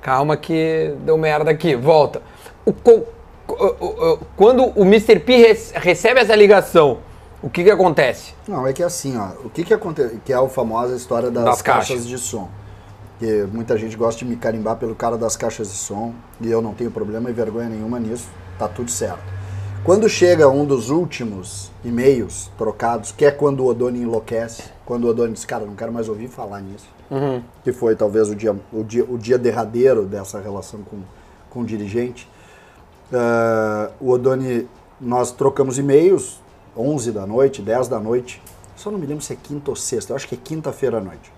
Calma que deu merda aqui, volta. O, quando o Mr. P recebe essa ligação, o que que acontece? Não, é que assim, ó, o que que acontece, que é a famosa história das, das caixas. caixas de som. Que muita gente gosta de me carimbar pelo cara das caixas de som, e eu não tenho problema e vergonha nenhuma nisso, tá tudo certo. Quando chega um dos últimos e-mails trocados, que é quando o Odoni enlouquece, quando o Odoni diz, cara, não quero mais ouvir falar nisso, uhum. que foi talvez o dia, o, dia, o dia derradeiro dessa relação com, com o dirigente, uh, o Odoni, nós trocamos e-mails, 11 da noite, 10 da noite, só não me lembro se é quinta ou sexta, eu acho que é quinta-feira à noite.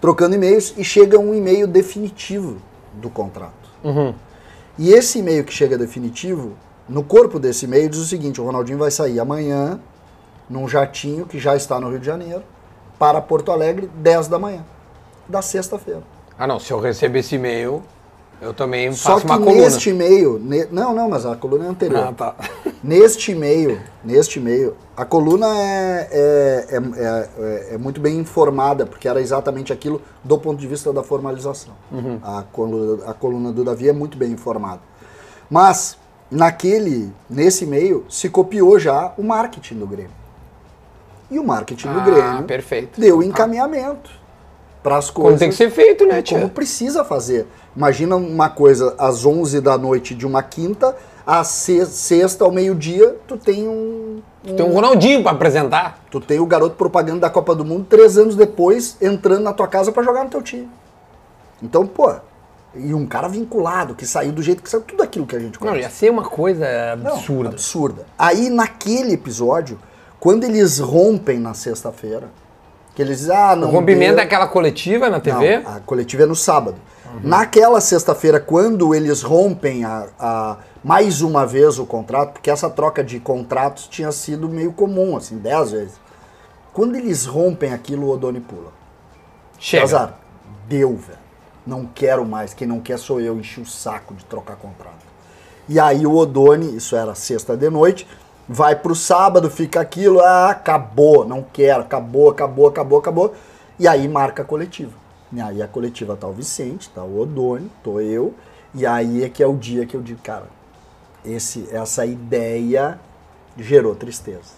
Trocando e-mails e chega um e-mail definitivo do contrato. Uhum. E esse e-mail que chega definitivo no corpo desse e-mail diz o seguinte: o Ronaldinho vai sair amanhã num jatinho que já está no Rio de Janeiro para Porto Alegre 10 da manhã da sexta-feira. Ah, não, se eu receber esse e-mail, eu também Só faço uma coluna. Que neste e-mail, ne, não, não, mas a coluna é anterior. Ah, tá. <laughs> Neste e-mail, neste e-mail, a coluna é, é, é, é, é muito bem informada, porque era exatamente aquilo do ponto de vista da formalização. Uhum. A, coluna, a coluna do Davi é muito bem informada. Mas naquele, nesse meio, se copiou já o marketing do Grêmio. E o marketing ah, do Grêmio perfeito. deu encaminhamento para as coisas. Como tem que ser feito, né, tia? Como precisa fazer. Imagina uma coisa às 11 da noite de uma quinta, às sexta ao meio-dia, tu tem um, um. tem um Ronaldinho para apresentar. Tu tem o garoto propaganda da Copa do Mundo três anos depois entrando na tua casa para jogar no teu time. Então, pô, e um cara vinculado, que saiu do jeito que saiu, tudo aquilo que a gente conhece. Não, ia ser uma coisa absurda. Não, absurda. Aí, naquele episódio, quando eles rompem na sexta-feira, que eles ah, não. O rompimento deu... é aquela coletiva na TV? Não, a coletiva é no sábado. Uhum. Naquela sexta-feira, quando eles rompem a, a, mais uma vez o contrato, porque essa troca de contratos tinha sido meio comum, assim, dez vezes. Quando eles rompem aquilo, o Odoni pula. Chega. Azar, deu, velho não quero mais, quem não quer sou eu, enchi o saco de trocar contrato. E aí o Odoni, isso era sexta de noite, vai pro sábado, fica aquilo, ah, acabou, não quero, acabou, acabou, acabou, acabou. E aí marca a coletiva. E aí a coletiva tá o Vicente, tá o Odoni, tô eu, e aí é que é o dia que eu digo, cara, esse, essa ideia gerou tristeza.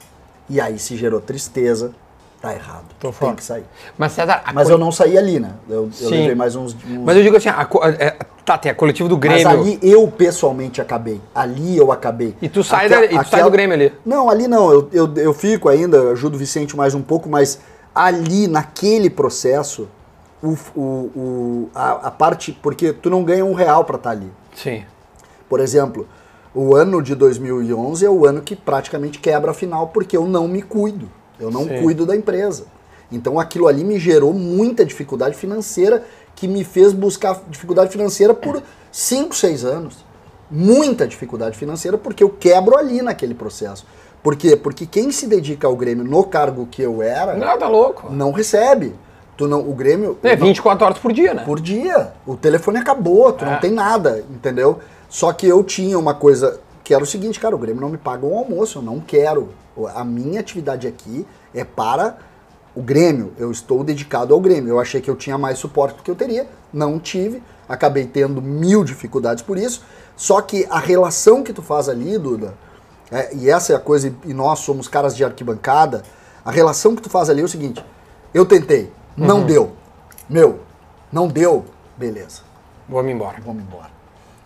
E aí se gerou tristeza, tá errado. Tô Tem que sair. Mas, César, Mas co... eu não saí ali, né? Eu, eu levei mais uns, uns, Mas eu digo assim, a, a, é, tá, tem a coletiva do Grêmio. Mas ali eu pessoalmente acabei. Ali eu acabei. E tu sai, da, e tu sai do Grêmio ali? Não, ali não. Eu, eu, eu fico ainda, ajudo o Vicente mais um pouco, mas ali, naquele processo, o, o, o a, a, parte. Porque tu não ganha um real para estar tá ali. Sim. Por exemplo, o ano de 2011 é o ano que praticamente quebra a final, porque eu não me cuido. Eu não Sim. cuido da empresa. Então aquilo ali me gerou muita dificuldade financeira que me fez buscar dificuldade financeira por 5, 6 anos. Muita dificuldade financeira porque eu quebro ali naquele processo. Por quê? Porque quem se dedica ao Grêmio no cargo que eu era. Não, tá louco. Não recebe. Tu não, o Grêmio. É, 24 não, horas por dia, né? Por dia. O telefone acabou, tu é. não tem nada, entendeu? Só que eu tinha uma coisa que era o seguinte, cara, o Grêmio não me paga um almoço, eu não quero. A minha atividade aqui é para o Grêmio. Eu estou dedicado ao Grêmio. Eu achei que eu tinha mais suporte do que eu teria, não tive. Acabei tendo mil dificuldades por isso. Só que a relação que tu faz ali, Duda, é, e essa é a coisa, e nós somos caras de arquibancada, a relação que tu faz ali é o seguinte: eu tentei, não uhum. deu. Meu, não deu, beleza. Vamos embora. Vamos embora.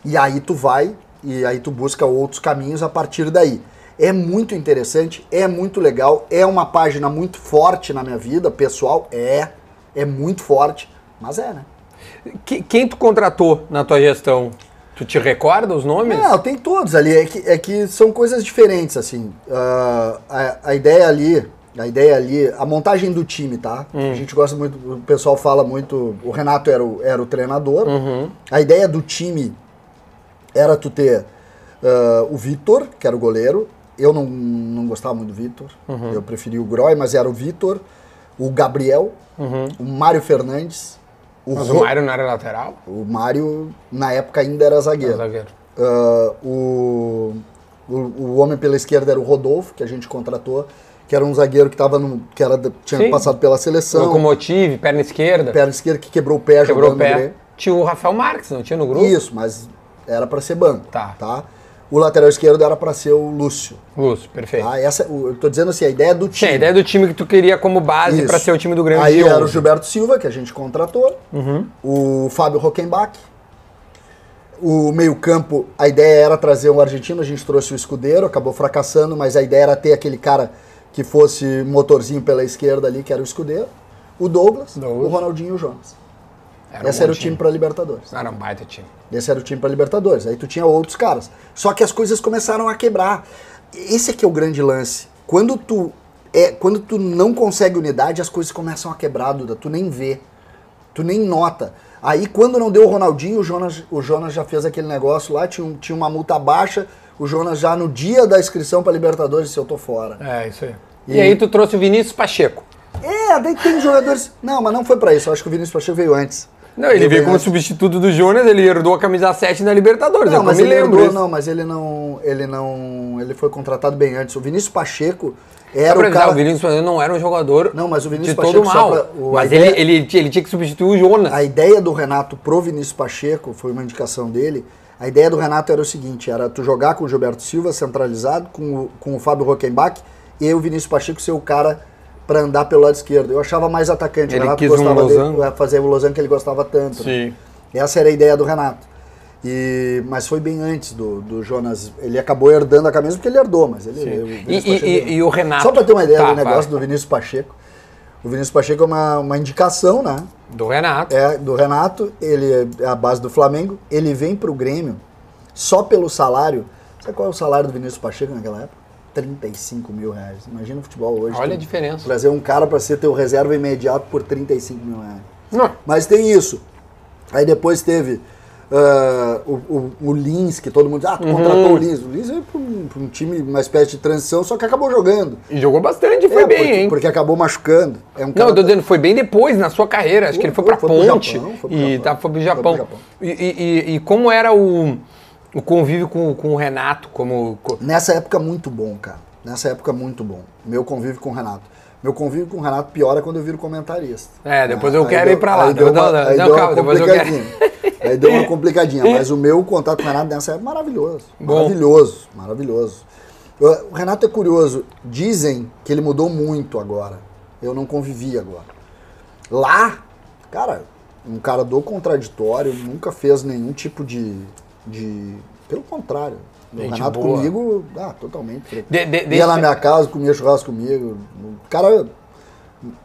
E aí tu vai, e aí tu busca outros caminhos a partir daí. É muito interessante, é muito legal, é uma página muito forte na minha vida, pessoal, é, é muito forte, mas é, né? Quem tu contratou na tua gestão? Tu te recorda os nomes? Não, tem todos ali. É que, é que são coisas diferentes, assim. Uh, a, a, ideia ali, a ideia ali, a montagem do time, tá? Hum. A gente gosta muito, o pessoal fala muito. O Renato era o, era o treinador. Uhum. A ideia do time era tu ter uh, o Vitor, que era o goleiro. Eu não, não gostava muito do Vitor. Uhum. Eu preferia o Groy, mas era o Vitor, o Gabriel, uhum. o Mário Fernandes. O mas Ro... o Mário não era lateral? O Mário, na época, ainda era zagueiro. Era zagueiro. Uh, o, o, o, homem pela esquerda era o Rodolfo, que a gente contratou, que era um zagueiro que, tava no, que era, tinha Sim. passado pela seleção. Locomotive, perna esquerda. Perna esquerda, que quebrou o pé quebrou o pé. Tinha o Rafael Marques, não tinha no grupo? Isso, mas era para ser banco. Tá. tá? O lateral esquerdo era para ser o Lúcio. Lúcio, perfeito. Tá? Essa, eu tô dizendo assim, a ideia do time. Sim, a ideia do time que tu queria como base para ser o time do Grêmio Aí era o Gilberto Silva, que a gente contratou. Uhum. O Fábio Rockenbach. O meio-campo, a ideia era trazer um argentino, a gente trouxe o escudeiro, acabou fracassando, mas a ideia era ter aquele cara que fosse motorzinho pela esquerda ali, que era o escudeiro. O Douglas, Douglas. o Ronaldinho e o Jonas. Era Esse um era o time, time para Libertadores. Era um baita time. Esse era o time para Libertadores. Aí tu tinha outros caras. Só que as coisas começaram a quebrar. Esse aqui é o grande lance. Quando tu é, quando tu não consegue unidade, as coisas começam a quebrar, Duda. Tu nem vê. Tu nem nota. Aí quando não deu o Ronaldinho, o Jonas, o Jonas já fez aquele negócio lá, tinha, um, tinha uma multa baixa. O Jonas já no dia da inscrição para Libertadores disse, eu tô fora. É, isso aí. E, e aí tu trouxe o Vinícius Pacheco. É, daí tem jogadores. Não, mas não foi para isso. Eu acho que o Vinícius Pacheco veio antes. Não, ele veio como substituto do Jonas, ele herdou a camisa 7 na Libertadores, não, é mas ele herdou, não, mas ele não, ele não, ele foi contratado bem antes. O Vinícius Pacheco era o cara... O Vinícius Pacheco não era um jogador Não, mas o Vinícius de Pacheco todo mal. Pra, o, mas ideia, ele, ele, ele tinha que substituir o Jonas. A ideia do Renato pro Vinícius Pacheco, foi uma indicação dele, a ideia do Renato era o seguinte, era tu jogar com o Gilberto Silva centralizado, com o, com o Fábio Rockenbach, e o Vinícius Pacheco ser o cara para andar pelo lado esquerdo. Eu achava mais atacante. Ele Renato quis gostava um dele, é, fazer o losango que ele gostava tanto. Né? Sim. Né? Essa era a ideia do Renato. E, mas foi bem antes do, do Jonas. Ele acabou herdando a camisa porque ele herdou, mas ele. O e, e, e, o Renato. Só para ter uma ideia tá, do negócio vai. do Vinícius Pacheco. O Vinícius Pacheco é uma, uma indicação, né? Do Renato. É, do Renato. Ele é a base do Flamengo. Ele vem para o Grêmio só pelo salário. Sabe qual é o salário do Vinícius Pacheco naquela época? 35 mil reais. Imagina o futebol hoje. Olha a diferença. Trazer um cara para ser teu reserva imediato por 35 mil reais. Não. Mas tem isso. Aí depois teve uh, o, o, o, Lins, que todo mundo diz, ah, tu uhum. contratou o Lins. O Lins é para um, um, time, uma espécie de transição, só que acabou jogando. E jogou bastante, foi é, bem, porque, hein? Porque acabou machucando. É um Não, eu tô dizendo, foi bem depois, na sua carreira. Acho foi, que ele foi, foi pra foi Ponte. Japão, foi pro e Japão. Tá, foi pro Japão. Foi pro Japão. E, e, e, como era o, o convívio com, com o Renato? como Nessa época, muito bom, cara. Nessa época, muito bom. Meu convívio com o Renato. Meu convívio com o Renato piora quando eu viro comentarista. É, depois eu quero deu, ir pra lá. Aí deu uma, aí não, deu calma, uma complicadinha. Aí deu uma complicadinha. Mas o meu contato com o Renato nessa época é maravilhoso. Bom. Maravilhoso, maravilhoso. O Renato é curioso. Dizem que ele mudou muito agora. Eu não convivi agora. Lá, cara, um cara do contraditório, nunca fez nenhum tipo de. De pelo contrário, o Gente Renato boa. comigo, ah, totalmente. De, de, Ia na minha casa, comia churrasco comigo. O cara.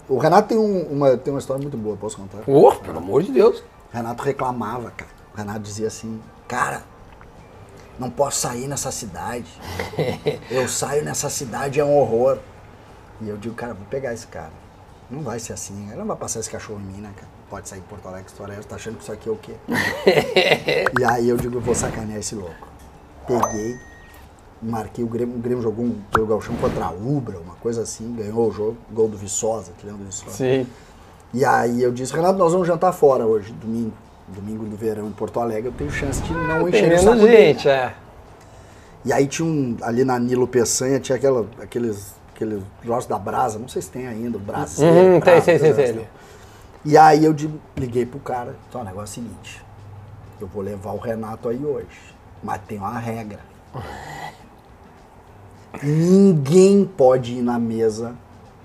O Renato tem, um, uma, tem uma história muito boa, posso contar? Oh, pelo amor de Deus. O Renato reclamava, cara. O Renato dizia assim, cara, não posso sair nessa cidade. <laughs> Eu saio nessa cidade, é um horror. E eu digo, cara, vou pegar esse cara. Não vai ser assim. Ele não vai passar esse cachorro em mim, né, cara? Pode sair em Porto Alegre, história tá achando que isso aqui é o quê? <laughs> e aí eu digo, vou sacanear esse louco peguei, marquei o Grêmio, o Grêmio jogou um jogo galchão contra a Ubra, uma coisa assim, ganhou o jogo, gol do Viçosa, que lembra do Viçosa? Sim. E aí eu disse, Renato, nós vamos jantar fora hoje, domingo, domingo do verão em Porto Alegre, eu tenho chance de não encher o saco gente, dele. é. E aí tinha um, ali na Nilo Peçanha, tinha aquela, aqueles, aqueles da Brasa, não sei se tem ainda, o Brasa. Uhum, tem, tem, tem, tem. E aí eu liguei pro cara, então o negócio é o seguinte, eu vou levar o Renato aí hoje. Mas tem uma regra. <laughs> Ninguém pode ir na mesa.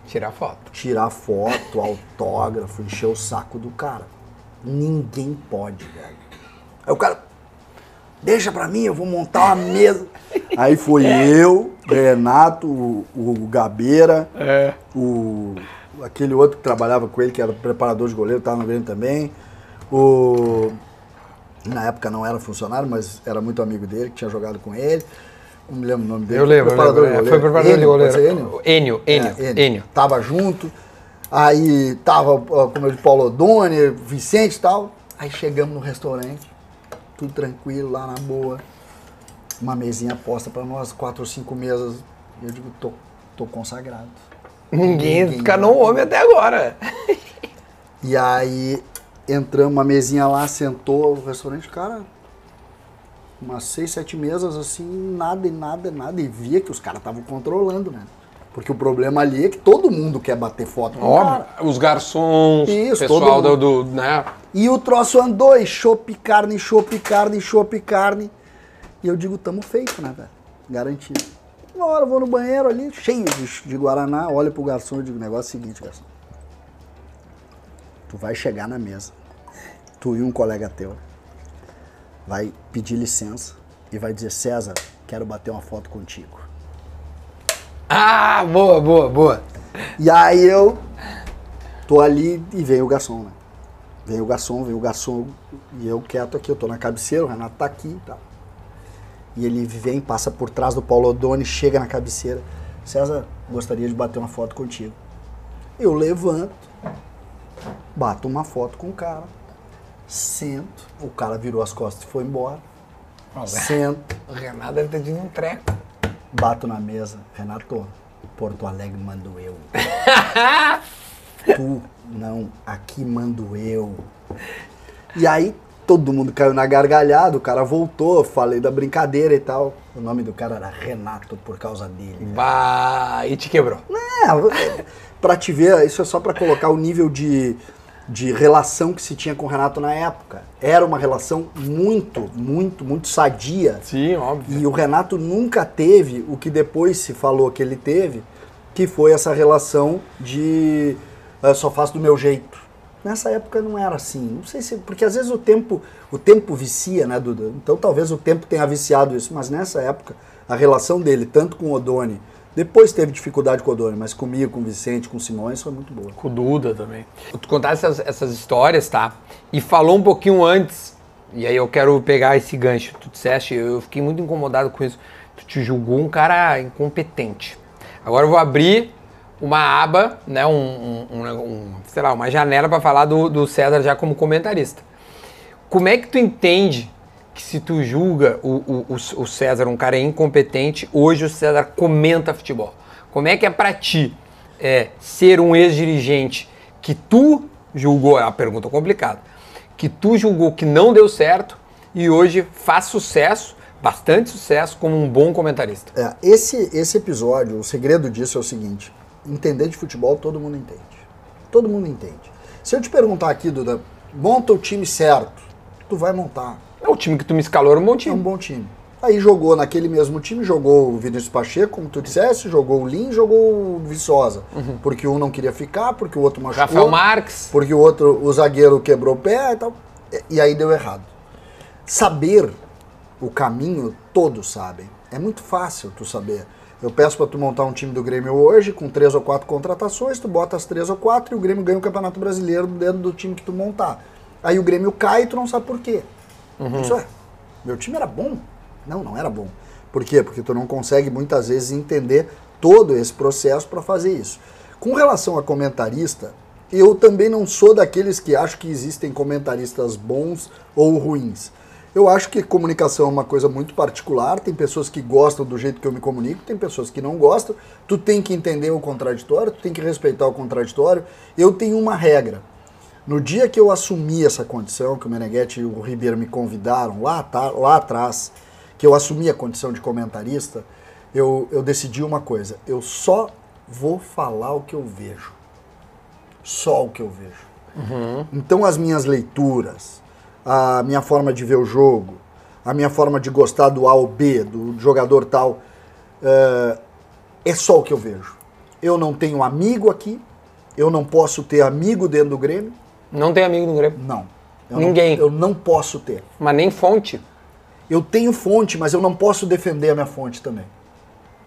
Tirar foto. Tirar foto, autógrafo, encher o saco do cara. Ninguém pode, velho. Aí o cara, deixa pra mim, eu vou montar uma mesa. <laughs> Aí foi eu, Renato, o, o Gabeira, é. o, aquele outro que trabalhava com ele, que era preparador de goleiro, tava no Grêmio também. O Na época não era funcionário, mas era muito amigo dele, que tinha jogado com ele. Não me lembro o nome dele. Eu lembro, eu Preparador lembro. de é, Foi goleiro. preparador de Enio, ser goleiro. Enio, Enio, É, Enio. Tava junto. Aí tava, como eu disse, Paulo Odoni, Vicente e tal. Aí chegamos no restaurante, tudo tranquilo, lá na boa. Uma mesinha posta pra nós, quatro ou cinco mesas. E eu digo, tô, tô consagrado. Ninguém Ninguém. encanou o homem até agora. E aí entramos, uma mesinha lá, sentou o restaurante, cara, umas seis, sete mesas assim, nada e nada, nada. E via que os caras estavam controlando, né? Porque o problema ali é que todo mundo quer bater foto com o Óbvio. cara. Os garçons, Isso, pessoal todo do, do, né? E o troço andou, e chopp, carne, chopp, carne, chopp, carne. E eu digo, tamo feito, né, velho? Garantido. Uma hora eu vou no banheiro ali, cheio de, de Guaraná, olho pro garçom e digo, negócio é o seguinte, garçom. Tu vai chegar na mesa, tu e um colega teu, vai pedir licença e vai dizer, César, quero bater uma foto contigo. Ah, boa, boa, boa. E aí eu tô ali e vem o garçom, né? Vem o garçom, vem o garçom e eu quieto aqui, eu tô na cabeceira, o Renato tá aqui e tal. E ele vem, passa por trás do Paulo Odoni, chega na cabeceira. César, gostaria de bater uma foto contigo. Eu levanto, bato uma foto com o cara, sento, o cara virou as costas e foi embora. Sento, O Renato deve ter tido um treco. bato na mesa. Renato, Porto Alegre mando eu. <laughs> tu não, aqui mando eu. E aí todo mundo caiu na gargalhada, o cara voltou, falei da brincadeira e tal. O nome do cara era Renato por causa dele. Bah, e te quebrou. É, pra te ver, isso é só pra colocar o nível de, de relação que se tinha com o Renato na época. Era uma relação muito, muito, muito sadia. Sim, óbvio. E o Renato nunca teve o que depois se falou que ele teve, que foi essa relação de "Ah, só faço do meu jeito. Nessa época não era assim. Não sei se. Porque às vezes o tempo, o tempo vicia, né, Duda? Então talvez o tempo tenha viciado isso, mas nessa época, a relação dele, tanto com o Odoni, depois teve dificuldade com o Odoni, mas comigo, com o Vicente, com o Simões, foi muito boa. Com o Duda também. Tu contaste essas, essas histórias, tá? E falou um pouquinho antes, e aí eu quero pegar esse gancho. Tu disseste, eu fiquei muito incomodado com isso. Tu te julgou um cara incompetente. Agora eu vou abrir uma aba, né, um, um- um- sei lá, uma janela para falar do, do César já como comentarista. Como é que tu entende que se tu julga o, o, o- César um cara incompetente, hoje o César comenta futebol? Como é que é pra ti é, ser um ex-dirigente que tu julgou, é uma pergunta complicada, que tu julgou que não deu certo e hoje faz sucesso, bastante sucesso, como um bom comentarista? É, esse, esse episódio, o segredo disso é o seguinte: entender de futebol todo mundo entende. Todo mundo entende. Se eu te perguntar aqui, Duda, monta o time certo, tu vai montar. É o time que tu me escalou era um bom É um time. bom time. Aí jogou naquele mesmo time, jogou o Vinícius Pacheco, como tu disseste, jogou o Lin, jogou o Viçosa. Porque um não queria ficar, porque o outro machucou. Rafael Marques. Porque o outro, o zagueiro quebrou o pé e tal. E- E aí deu errado. Saber o caminho, todos sabem. É muito fácil tu saber. Eu peço pra tu montar um time do Grêmio hoje, com três ou quatro contratações, tu bota as três ou quatro e o Grêmio ganha o Campeonato Brasileiro dentro do time que tu montar. Aí o Grêmio cai e tu não sabe por quê. Isso é. Meu time era bom? Não, não era bom. Por quê? Porque tu não consegue muitas vezes entender todo esse processo para fazer isso. Com relação a comentarista, eu também não sou daqueles que acham que existem comentaristas bons ou ruins. Eu acho que comunicação é uma coisa muito particular, tem pessoas que gostam do jeito que eu me comunico, tem pessoas que não gostam. Tu tem que entender o contraditório, tu tem que respeitar o contraditório. Eu tenho uma regra. No dia que eu assumi essa condição, que o Meneghetti e o Ribeiro me convidaram lá, tá- lá atrás, que eu assumi a condição de comentarista, eu, eu decidi uma coisa: eu só vou falar o que eu vejo. Só o que eu vejo. Então, as minhas leituras, a minha forma de ver o jogo, a minha forma de gostar do A ou B, do jogador tal, eh, é só o que eu vejo. Eu não tenho amigo aqui, eu não posso ter amigo dentro do Grêmio, Não tem amigo no Grêmio. não. Eu Ninguém. Não, eu não posso ter. Mas nem fonte. Eu tenho fonte, mas eu não posso defender a minha fonte também.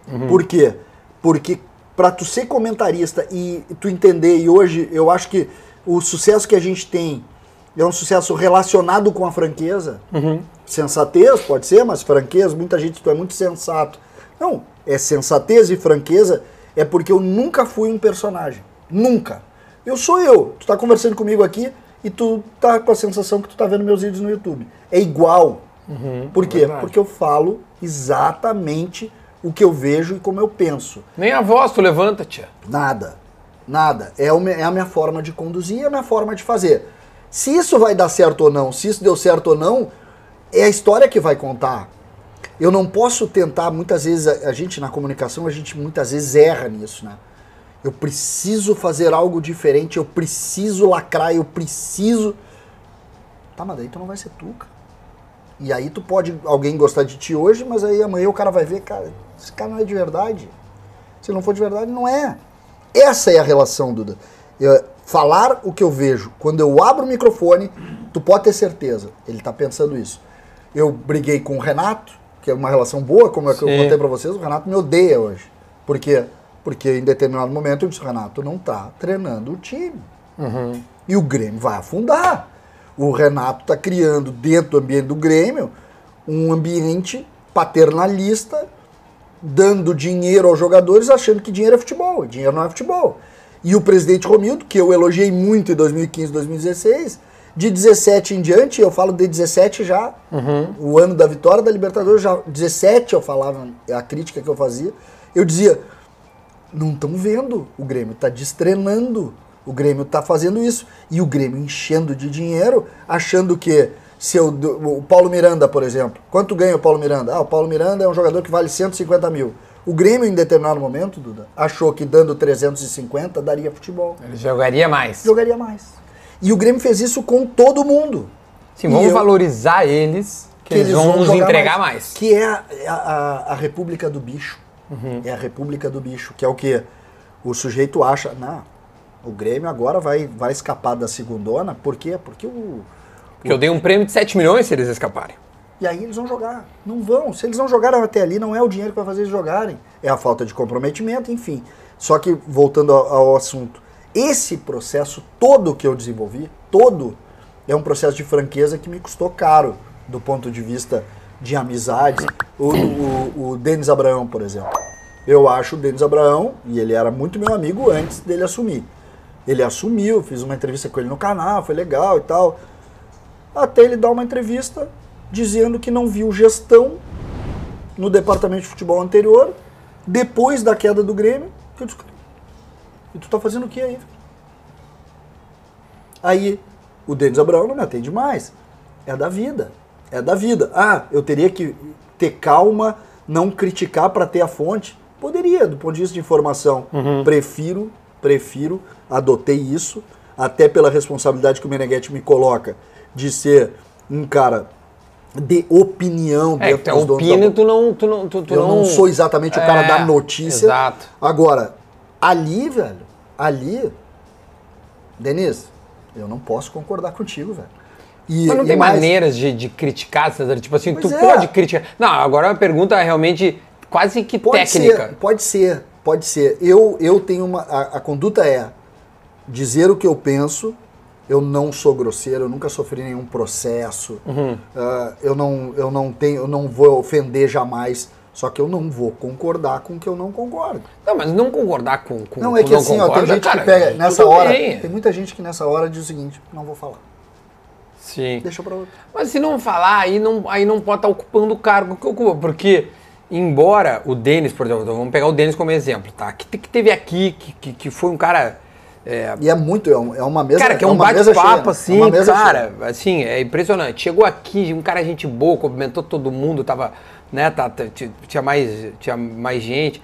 Uhum. Por quê? Porque para tu ser comentarista e tu entender, e hoje eu acho que o sucesso que a gente tem É um sucesso relacionado com a franqueza. Uhum. Sensatez, pode ser, mas franqueza, muita gente, tu é muito sensato. Não, é sensatez e franqueza, é porque eu nunca fui um personagem. Nunca. Eu sou eu. Tu tá conversando comigo aqui e tu tá com a sensação que tu tá vendo meus vídeos no YouTube. É igual. Por quê? verdade. Porque eu falo exatamente o que eu vejo e como eu penso. Nem a voz tu levanta, tia. Nada. Nada. É, é a minha forma de conduzir, é a minha forma de fazer. Se isso vai dar certo ou não, se isso deu certo ou não, é a história que vai contar. Eu não posso tentar, muitas vezes, a, a gente na comunicação, a gente muitas vezes erra nisso, né? Eu preciso fazer algo diferente, eu preciso lacrar, eu preciso. Tá, mas daí tu não vai ser tu, cara. E aí tu pode alguém gostar de ti hoje, mas aí amanhã o cara vai ver, cara, esse cara não é de verdade. Se não for de verdade, não é. Essa é a relação, Duda. Eu- falar o que eu vejo. Quando eu abro o microfone, tu pode ter certeza, ele tá pensando isso. Eu briguei com o Renato, que é uma relação boa, como é que eu contei pra vocês, o Renato me odeia hoje. Por quê? Porque em determinado momento eu disse, Renato, não tá treinando o time. E o Grêmio vai afundar. O Renato está criando dentro do ambiente do Grêmio um ambiente paternalista, dando dinheiro aos jogadores, achando que dinheiro é futebol. Dinheiro não é futebol. E o presidente Romildo, que eu elogiei muito em 2015, 2016, de 17 em diante, eu falo de 17 já, o ano da vitória da Libertadores, já 17 eu falava, é a crítica que eu fazia, eu dizia, não estão vendo. O Grêmio está destrenando. O Grêmio está fazendo isso. E o Grêmio enchendo de dinheiro, achando que se eu, o Paulo Miranda, por exemplo, quanto ganha o Paulo Miranda? Ah, o Paulo Miranda é um jogador que vale 150 mil. O Grêmio, em determinado momento, Duda, achou que dando 350 daria futebol. Ele jogaria mais. Jogaria mais. E o Grêmio fez isso com todo mundo. Sim, vamos E eu- vamos eles, que, eles, vão, nos jogar entregar mais. Que é a, a, a- República do Bicho. Uhum. É a República do Bicho, que é o que o sujeito acha, não, o Grêmio agora vai, vai escapar da segundona, por quê? Porque o... Porque eu dei um prêmio de 7 milhões se eles escaparem. E aí eles vão jogar. Não vão. Se eles não jogaram até ali, não é o dinheiro que vai fazer eles jogarem. É a falta de comprometimento, enfim. Só que, voltando ao, assunto, esse processo todo que eu desenvolvi, todo, é um processo de franqueza que me custou caro, do ponto de vista de amizades. O, o, o Denis Abraão, por exemplo. Eu acho o Denis Abraão, e ele era muito meu amigo antes dele assumir. Ele assumiu, fiz uma entrevista com ele no canal, foi legal e tal até ele dar uma entrevista dizendo que não viu gestão no departamento de futebol anterior, depois da queda do Grêmio. que Eu disse, e tu tá fazendo o que aí? velho?" Aí o Denis Abraão não me atende mais. É da vida. É da vida. Ah, eu teria que ter calma, não criticar para ter a fonte. Poderia, do ponto de vista de informação. Prefiro, prefiro, adotei isso, até pela responsabilidade que o Meneghetti me coloca de ser um cara de opinião É, dentro tu dos donos opina, tu não, tu não, tu, tu eu não sou exatamente o cara É, da notícia. Exato. Agora, ali, velho, ali, Denise, eu não posso concordar contigo, velho. E, Mas não tem mais, maneiras de, de criticar, César? Tipo assim, Pois tu é. pode criticar. Não, agora é uma pergunta realmente quase que Pode técnica. ser, pode ser, pode ser. Eu, eu tenho uma. A, a conduta é dizer o que eu penso. Eu não sou grosseiro, eu nunca sofri nenhum processo. Uhum. Ah, eu, não, eu não tenho, eu não vou ofender jamais. Só que eu não vou concordar com o que eu não concordo. Não, mas não concordar com. com Não, é que assim, ó, tem concorda, gente cara, que pega nessa hora. bem. Tem muita gente que nessa hora diz o seguinte: não vou falar. Sim. Deixa pra outro. Mas se não falar, aí não, aí não pode estar ocupando o cargo que ocupa. Porque, embora o Denis, por exemplo, vamos pegar o Denis como exemplo, tá? Que, que teve aqui, que, que, que foi um cara. É, E é muito, é é uma mesa. Cara, que é um cheia, bate-papo, né? assim, É uma mesa cara, cheia. assim, é impressionante. Chegou aqui, um cara gente boa, cumprimentou todo mundo, tava, né, tá, tá- t- tinha, mais, tinha mais gente.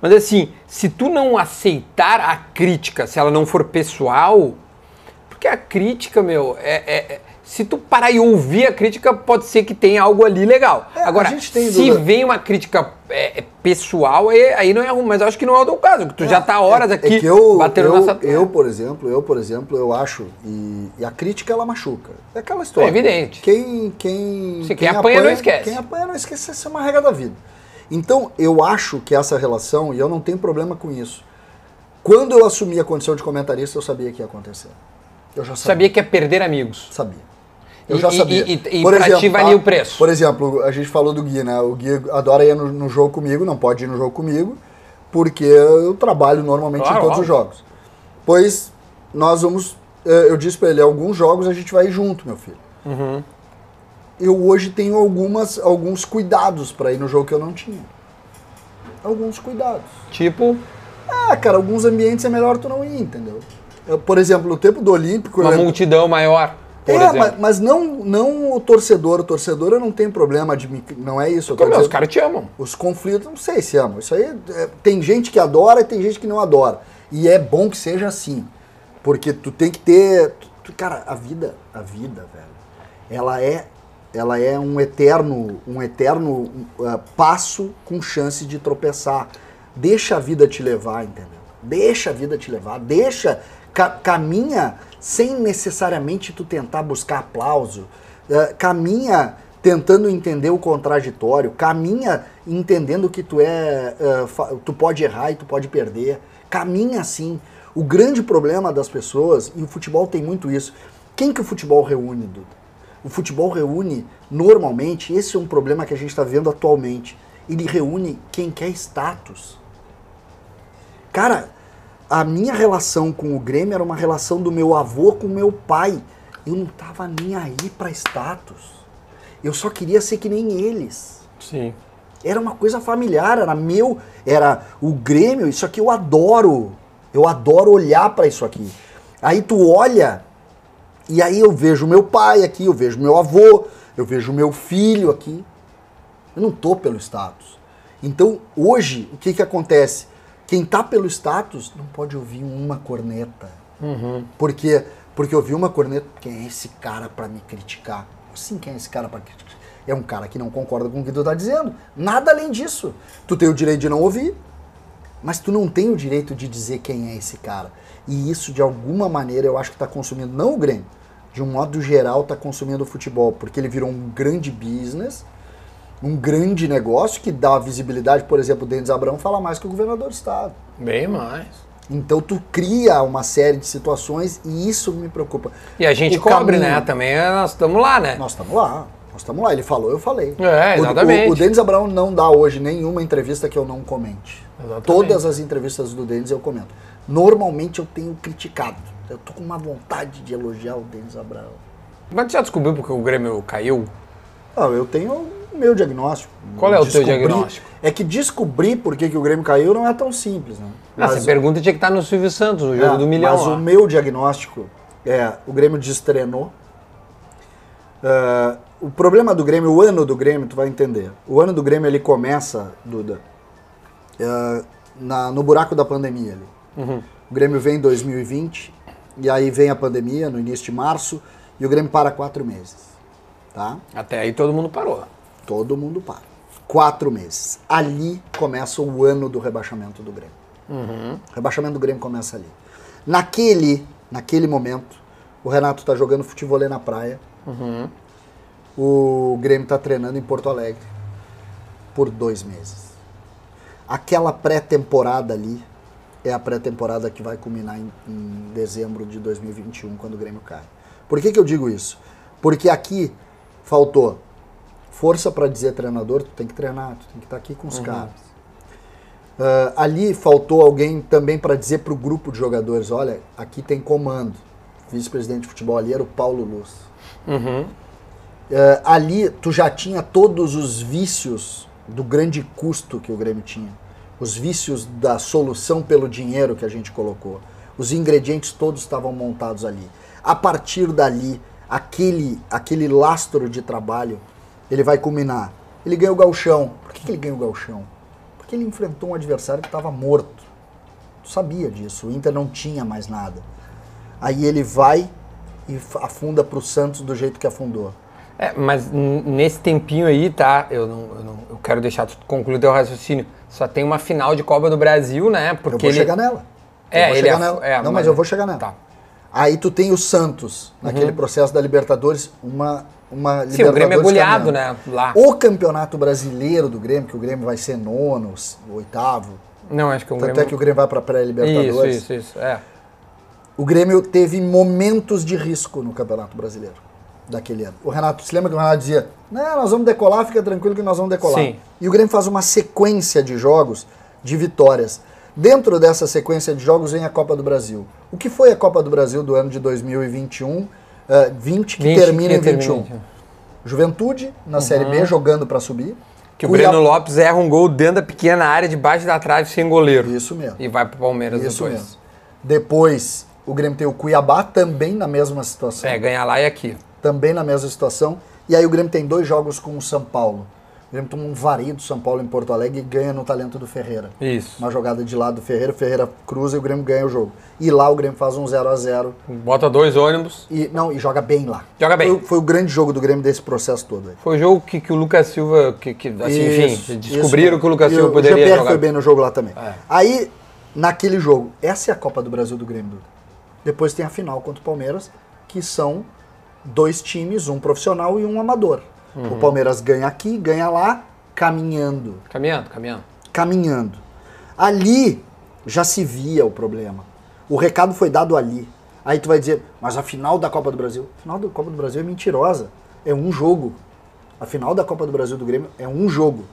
Mas assim, se tu não aceitar a crítica, se ela não for pessoal, porque a crítica, meu, é, é- é- se tu parar e ouvir a crítica, pode ser que tenha algo ali legal. É, Agora, se vem uma crítica é, é, pessoal, aí, aí não é ruim, mas eu acho que não é o teu caso, que tu já tá horas É- aqui é que eu, batendo eu, nessa eu, por exemplo, eu, por exemplo, eu acho, e, e a crítica ela machuca. É aquela história. É evidente. Quem, quem, Sim, quem apanha não esquece. Quem apanha não esquece, essa é uma regra da vida. Então, eu acho que essa relação, e eu não tenho problema com isso, quando eu assumi a condição de comentarista, eu sabia que ia acontecer. Eu já sabia. Sabia que ia perder amigos. Sabia. Eu E- já e- sabia. e- e pra ti valia o preço? Por exemplo, a gente falou do Gui, né? O Gui adora ir no, no jogo comigo, não pode ir no jogo comigo, porque eu trabalho normalmente Claro, em todos os jogos. Pois nós vamos. eh, Eu disse pra ele, alguns jogos a gente vai junto, meu filho. Uhum. Eu hoje tenho algumas, alguns cuidados pra ir no jogo que eu não tinha. Alguns cuidados. Tipo, Ah, cara, alguns ambientes é melhor tu não ir, entendeu? Eu, por exemplo, no tempo do Olímpico. uma eu- multidão maior, por é, exemplo. mas, não, não o torcedor. O torcedor eu não tenho problema de. Não é isso. Como é, os caras te amam. os conflitos, não sei se amam. Isso aí é, tem gente que adora e tem gente que não adora. E é bom que seja assim. Porque tu tem que ter. tu- tu- cara, a vida, a vida, velho, ela é. Ela é um eterno, um eterno uh, passo com chance de tropeçar. Deixa a vida te levar, entendeu? Deixa a vida te levar, deixa, ca- caminha sem necessariamente tu tentar buscar aplauso. Uh, caminha tentando entender o contraditório, caminha entendendo que tu é, uh, tu pode errar e tu pode perder. Caminha assim. O grande problema das pessoas, e o futebol tem muito isso, quem que o futebol reúne, Duda? O futebol reúne, normalmente, esse é um problema que a gente está vendo atualmente, ele reúne quem quer status. Cara, a minha relação com o Grêmio era uma relação do meu avô com meu pai. Eu não tava nem aí pra status. Eu só queria ser que nem eles. Sim. Era uma coisa familiar, era meu, era o Grêmio, isso aqui eu adoro. Eu adoro olhar pra isso aqui. Aí tu olha e aí eu vejo meu pai aqui, eu vejo meu avô, eu vejo meu filho aqui. Eu não tô pelo status. Então, hoje, o que que acontece? Quem tá pelo status não pode ouvir uma corneta. Porque porque ouvir uma corneta, quem é esse cara pra me criticar? Sim, quem é esse cara pra criticar? É um cara que não concorda com o que tu tá dizendo. Nada além disso. Tu tem o direito de não ouvir, mas tu não tem o direito de dizer quem é esse cara. E isso, de alguma maneira, eu acho que está consumindo, não o Grêmio, de um modo geral, está consumindo o futebol, porque ele virou um grande business, um grande negócio que dá visibilidade, por exemplo, o Denis Abrão fala mais que o governador do estado. Bem mais. Então tu cria uma série de situações e isso me preocupa. E a gente O cobre, caminho- né? Também nós estamos lá, né? Nós estamos lá. Nós estamos lá. Ele falou, eu falei. É, O- exatamente. O, o Denis Abrão não dá hoje nenhuma entrevista que eu não comente. Exatamente. Todas as entrevistas do Denis eu comento. Normalmente eu tenho criticado. Eu tô com uma vontade de elogiar o Denis Abrão. Mas tu já descobriu porque o Grêmio caiu? Ah, eu tenho o meu diagnóstico. Qual é o teu diagnóstico? É que descobrir por que, que o Grêmio caiu não é tão simples, né? Ah, Mas essa pergunta tinha que estar no Silvio Santos, no jogo É, do milhão. Mas lá. o meu diagnóstico é o Grêmio destrenou. Ah, o problema do Grêmio, o ano do Grêmio, tu vai entender. O ano do Grêmio ele começa, Duda, ah, na- no buraco da pandemia ali. Uhum. O Grêmio vem em 2020 e aí vem a pandemia no início de março e o Grêmio para quatro meses, tá? Até aí todo mundo parou. Todo mundo para. Quatro meses. Ali começa o ano do rebaixamento do Grêmio. O rebaixamento do Grêmio começa ali. Naquele, naquele momento, o Renato está jogando futebol na praia. O Grêmio está treinando em Porto Alegre por dois meses. Aquela pré-temporada ali é a pré-temporada que vai culminar em, em dezembro de 2021, quando o Grêmio cai. Por que, que eu digo isso? Porque aqui faltou força para dizer treinador, tu tem que treinar, tu tem que estar aqui com os caras. Ah, ali faltou alguém também para dizer para o grupo de jogadores, olha, aqui tem comando. Vice-presidente de futebol ali era o Paulo Luz. Ah, ali tu já tinha todos os vícios do grande custo que o Grêmio tinha. Os vícios da solução pelo dinheiro que a gente colocou. Os ingredientes todos estavam montados ali. A partir dali, aquele, aquele lastro de trabalho, ele vai culminar. Ele ganhou o galchão. Por que, que ele ganhou o galchão? Porque ele enfrentou um adversário que estava morto. Tu sabia disso. O Inter não tinha mais nada. Aí ele vai e afunda para o Santos do jeito que afundou. É, mas nesse tempinho aí, tá? Eu não, eu não- eu quero deixar tu concluir teu raciocínio. Só tem uma final de Copa do Brasil, né? Eu Porque vou ele chegar nela. É, eu vou chegar é- nela. é, não, mas mas- eu vou chegar nela. Tá. Aí tu tem o Santos, naquele processo da Libertadores, uma, uma Sim, o Grêmio é goleado, né? Lá. O campeonato brasileiro do Grêmio, que o Grêmio vai ser nono, oitavo, Não, acho que o tanto Grêmio. é que o Grêmio vai para Isso, pré-Libertadores. isso, isso. É. o Grêmio teve momentos de risco no Campeonato Brasileiro daquele ano. O Renato, se lembra que o Renato dizia: Não, nós vamos decolar, fica tranquilo que nós vamos decolar. Sim. E o Grêmio faz uma sequência de jogos de vitórias. Dentro dessa sequência de jogos vem a Copa do Brasil. O que foi a Copa do Brasil do ano de 2021, eh, 20, que 20 termina em que 21? termina. Juventude, na Série B, jogando para subir. Que o Cuiabá- Breno Lopes erra um gol dentro da pequena área, debaixo da trave, sem goleiro. Isso mesmo. E vai pro Palmeiras Isso depois. mesmo. Depois, o Grêmio tem o Cuiabá também na mesma situação. É, ganhar lá e aqui. Também na mesma situação. E aí o Grêmio tem dois jogos com o São Paulo. O Grêmio toma um vario do São Paulo em Porto Alegre e ganha no talento do Ferreira. Isso. Uma jogada de lado do Ferreira, o Ferreira cruza e o Grêmio ganha o jogo. E lá o Grêmio faz um 0 a 0 Bota dois ônibus. e não, e joga bem lá. Joga bem. Foi, foi o grande jogo do Grêmio desse processo todo aí. Foi o jogo que, que o Lucas Silva, que, que, assim, Isso, enfim, descobriram isso. que o Lucas E Silva o poderia jogar. foi bem no jogo lá também. É. Aí, naquele jogo, essa é a Copa do Brasil do Grêmio. Duda. Depois tem a final contra o Palmeiras, que são dois times, um profissional e um amador. Uhum. O Palmeiras ganha aqui, ganha lá, caminhando. Caminhando, caminhando. Caminhando. Ali já se via o problema. O recado foi dado ali. Aí tu vai dizer, mas a final da Copa do Brasil? A final da Copa do Brasil é mentirosa. É um jogo. A final da Copa do Brasil do Grêmio é um jogo.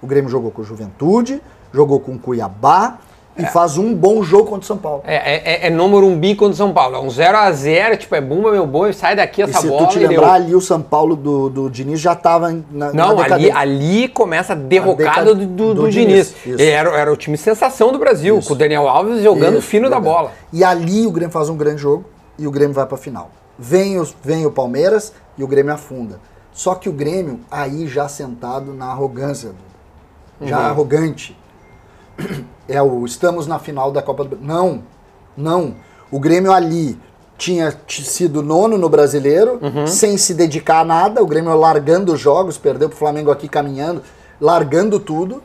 O Grêmio jogou com o Juventude, jogou com o Cuiabá e faz um bom jogo contra o São Paulo. É, é, é, é no Morumbi contra o São Paulo. É um 0x0, tipo, é bumba, meu boi, sai daqui E essa se bola tu te e lembrar, ali o São Paulo do, do Diniz já estava na, na Não, ali, decadência. ali começa a derrocada A do, do, do Diniz, Diniz. E Era, era o time sensação do Brasil, Isso. com o Daniel Alves jogando Isso, fino da verdade. bola. E ali o Grêmio faz um grande jogo e o Grêmio vai pra final. Vem, os, vem o Palmeiras e o Grêmio afunda. Só que o Grêmio aí já sentado na arrogância, já Uhum. arrogante. <coughs> É o estamos na final da Copa do Brasil. Não, não. O Grêmio ali tinha sido nono no brasileiro, Uhum. sem se dedicar a nada, o Grêmio largando os jogos, perdeu pro Flamengo aqui caminhando, largando tudo,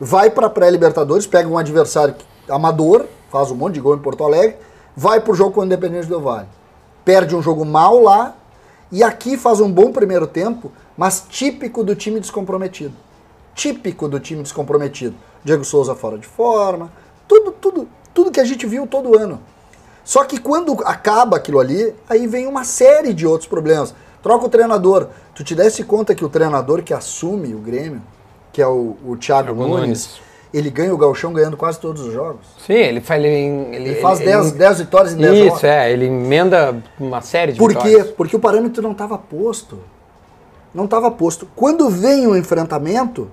vai pra pré-Libertadores, pega um adversário amador, faz um monte de gol em Porto Alegre, vai pro jogo com o Independente do Vale. Perde um jogo mal lá e aqui faz um bom primeiro tempo, mas típico do time descomprometido. Típico do time descomprometido. Diego Souza fora de forma, tudo, tudo, tudo que a gente viu todo ano. Só que quando acaba aquilo ali, aí vem uma série de outros problemas. Troca o treinador. Tu te desse conta que o treinador que assume o Grêmio, que é o, o Thiago Thiago Nunes, Nunes. ele ganha o Galchão ganhando quase todos os jogos. Sim, ele faz. Ele, Ele, faz 10 10 vitórias em 10 Isso, jogos. é, ele emenda uma série de Por quê? vitórias. Porque o parâmetro não estava posto. Não estava posto. Quando vem o enfrentamento,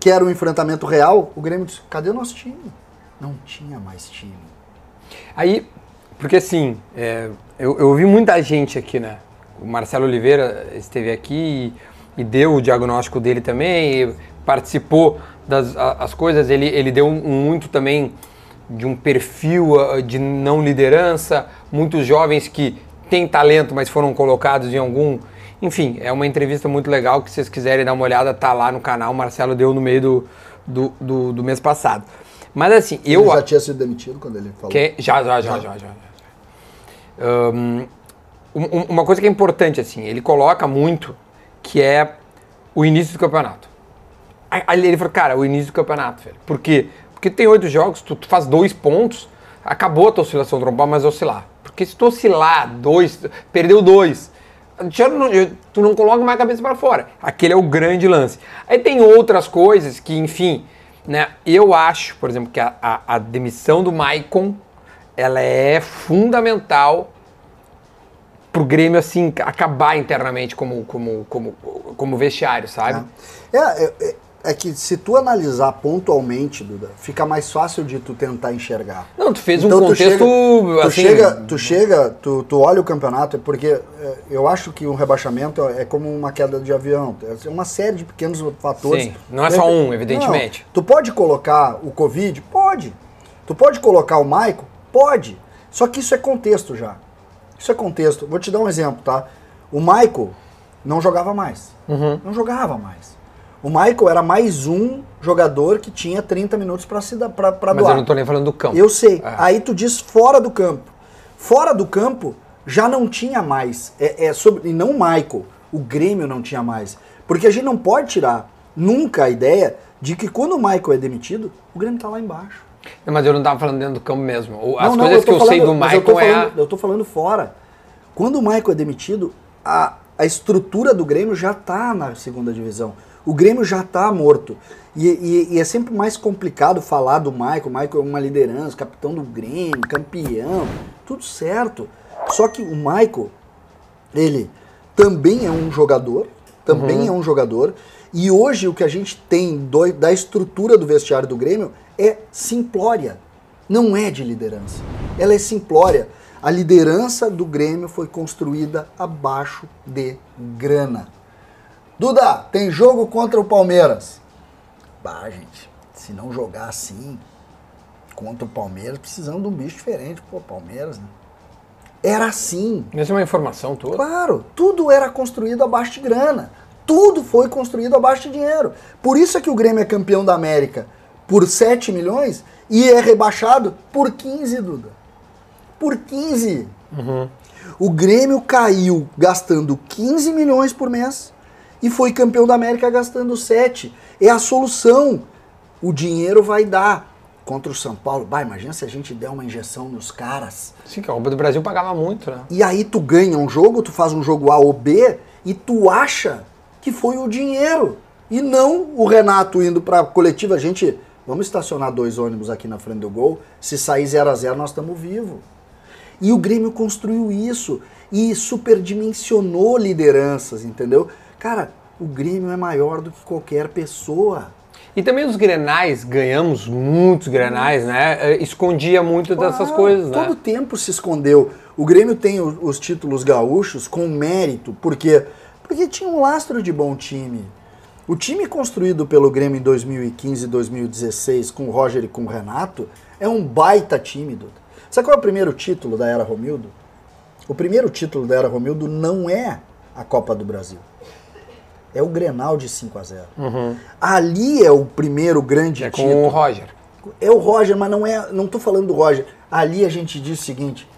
que era o enfrentamento real, o Grêmio disse: cadê o nosso time? Não tinha mais time. Aí, porque assim, é, eu, eu ouvi muita gente aqui, né? O Marcelo Oliveira esteve aqui e, e deu o diagnóstico dele também, participou das a- as coisas. Ele, ele deu um, um muito também de um perfil ah, de não liderança, muitos jovens que têm talento, mas foram colocados em algum. Enfim, é uma entrevista muito legal que se vocês quiserem dar uma olhada, tá lá no canal. O Marcelo deu no meio do, do, do, do mês passado. Mas assim, eu. ele já tinha sido demitido quando ele falou. Que- já, já, já, já, já. Ahn, um- um- uma coisa que é importante, assim, ele coloca muito que é o início do campeonato. Aí aí ele falou, cara, o início do campeonato, velho. Por quê? Porque tem oito jogos, tu, tu faz dois pontos, acabou a tua oscilação, tu não pode mais oscilar. Porque se tu oscilar dois, perdeu dois, tu não coloca mais a cabeça para fora. Aquele é o grande lance. Aí tem outras coisas que, enfim, né? Eu acho, por exemplo, que a, a- a demissão do Maicon, ela é fundamental pro Grêmio, assim, acabar internamente como, como, como, como vestiário, sabe? É, é, é- é que se tu analisar pontualmente, Duda, fica mais fácil de tu tentar enxergar. Não, tu fez Então um tu contexto, chega, tu assim... chega, tu chega, tu, tu olha o campeonato, é porque é, eu acho que um rebaixamento é como uma queda de avião. É uma série de pequenos fatores. Sim, não é só um, evidentemente. Não, tu pode colocar o Covid? Pode. Tu pode colocar o Maico? Pode. Só que isso é contexto já. Isso é contexto. Vou te dar um exemplo, tá? O Michael não jogava mais. Uhum. Não jogava mais. O Michael era mais um jogador que tinha 30 minutos para se dar para Mas doar. eu não tô nem falando do campo. Eu sei. É. Aí tu diz fora do campo. Fora do campo já não tinha mais. É, é sobre, e não o Michael. O Grêmio não tinha mais. Porque a gente não pode tirar nunca a ideia de que quando o Michael é demitido, o Grêmio tá lá embaixo. Mas eu não tava falando dentro do campo mesmo. As Não, não, coisas que tô eu sei falando- do mas eu tô Michael é. falando- Eu tô falando fora. Quando o Michael é demitido, a, a estrutura do Grêmio já tá na segunda divisão. O Grêmio já tá morto. E, e- e é sempre mais complicado falar do Michael. O Michael é uma liderança, capitão do Grêmio, campeão, tudo certo. Só que o Michael, ele também é um jogador, também é um jogador. E hoje o que a gente tem do- da estrutura do vestiário do Grêmio é simplória. Não é de liderança. Ela é simplória. A liderança do Grêmio foi construída abaixo de grana. Duda, tem jogo contra o Palmeiras. Bah, gente, se não jogar assim contra o Palmeiras, precisamos de um bicho diferente. Pô, Palmeiras, né? Era assim. Isso é uma informação toda. Claro, tudo era construído abaixo de grana. Tudo foi construído abaixo de dinheiro. Por isso é que o Grêmio é campeão da América por 7 milhões e é rebaixado por 15, Duda. Por 15. O Grêmio caiu gastando 15 milhões por mês e foi campeão da América gastando 7. É a solução. O dinheiro vai dar. Contra o São Paulo, bah, imagina se a gente der uma injeção nos caras. Sim, que a Copa do Brasil pagava muito, né? E aí tu ganha um jogo, tu faz um jogo A ou B e tu acha que foi o dinheiro e não o Renato indo pra coletiva. Gente, vamos estacionar dois ônibus aqui na frente do gol. Se sair 0 a 0 nós estamos vivos. E o Grêmio construiu isso e superdimensionou lideranças, entendeu? Cara, o Grêmio é maior do que qualquer pessoa. E também os grenais, ganhamos muitos grenais, né? Eh, Escondia muito dessas coisas, né? Todo tempo se escondeu. O Grêmio tem o- os títulos gaúchos com mérito. Por quê? Porque tinha um lastro de bom time. O time construído pelo Grêmio em 2015 e 2016 com o Roger e com o Renato é um baita time, Duda. Sabe qual é o primeiro título da Era Romildo? O primeiro título da Era Romildo não é a Copa do Brasil. É o Grenal de 5 a 0 Ali é o primeiro grande Uhum. É com título. o Roger. É o Roger, mas não é. Não tô falando do Roger. Ali a gente diz o seguinte: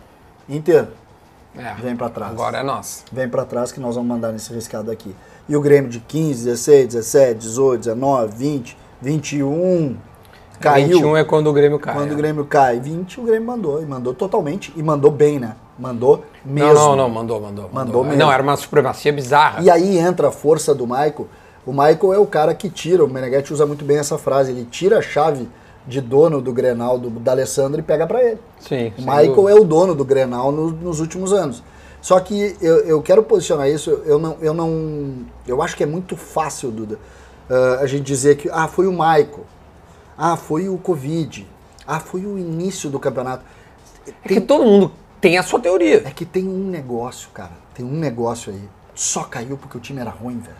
Inter, É. Vem pra trás. Agora é nosso. vem pra trás que nós vamos mandar nesse riscado aqui. E o Grêmio de 15, 16, 17, 18, 19, 20, 21. Caiu. 21 é quando o Grêmio cai. Quando é. o Grêmio cai, 20, o Grêmio mandou. E mandou totalmente. E mandou bem, né? Mandou mesmo. Não, não, não, mandou, mandou. Mandou mesmo. Não, era uma supremacia bizarra. E aí entra a força do Michael. O Michael é o cara que tira, o Meneghetti usa muito bem essa frase, ele tira a chave de dono do Grenal do, da Alessandro e pega pra ele. Sim. O Michael dúvida. é o dono do Grenal no- nos últimos anos. Só que eu, eu quero posicionar isso, eu não, eu não. Eu acho que é muito fácil, Duda, ah, a gente dizer que ah, foi o Michael. Ah, foi o Covid. Ah, foi o início do campeonato. É que todo mundo tem a sua teoria. É que tem um negócio, cara. Tem um negócio aí. Só caiu porque o time era ruim, velho.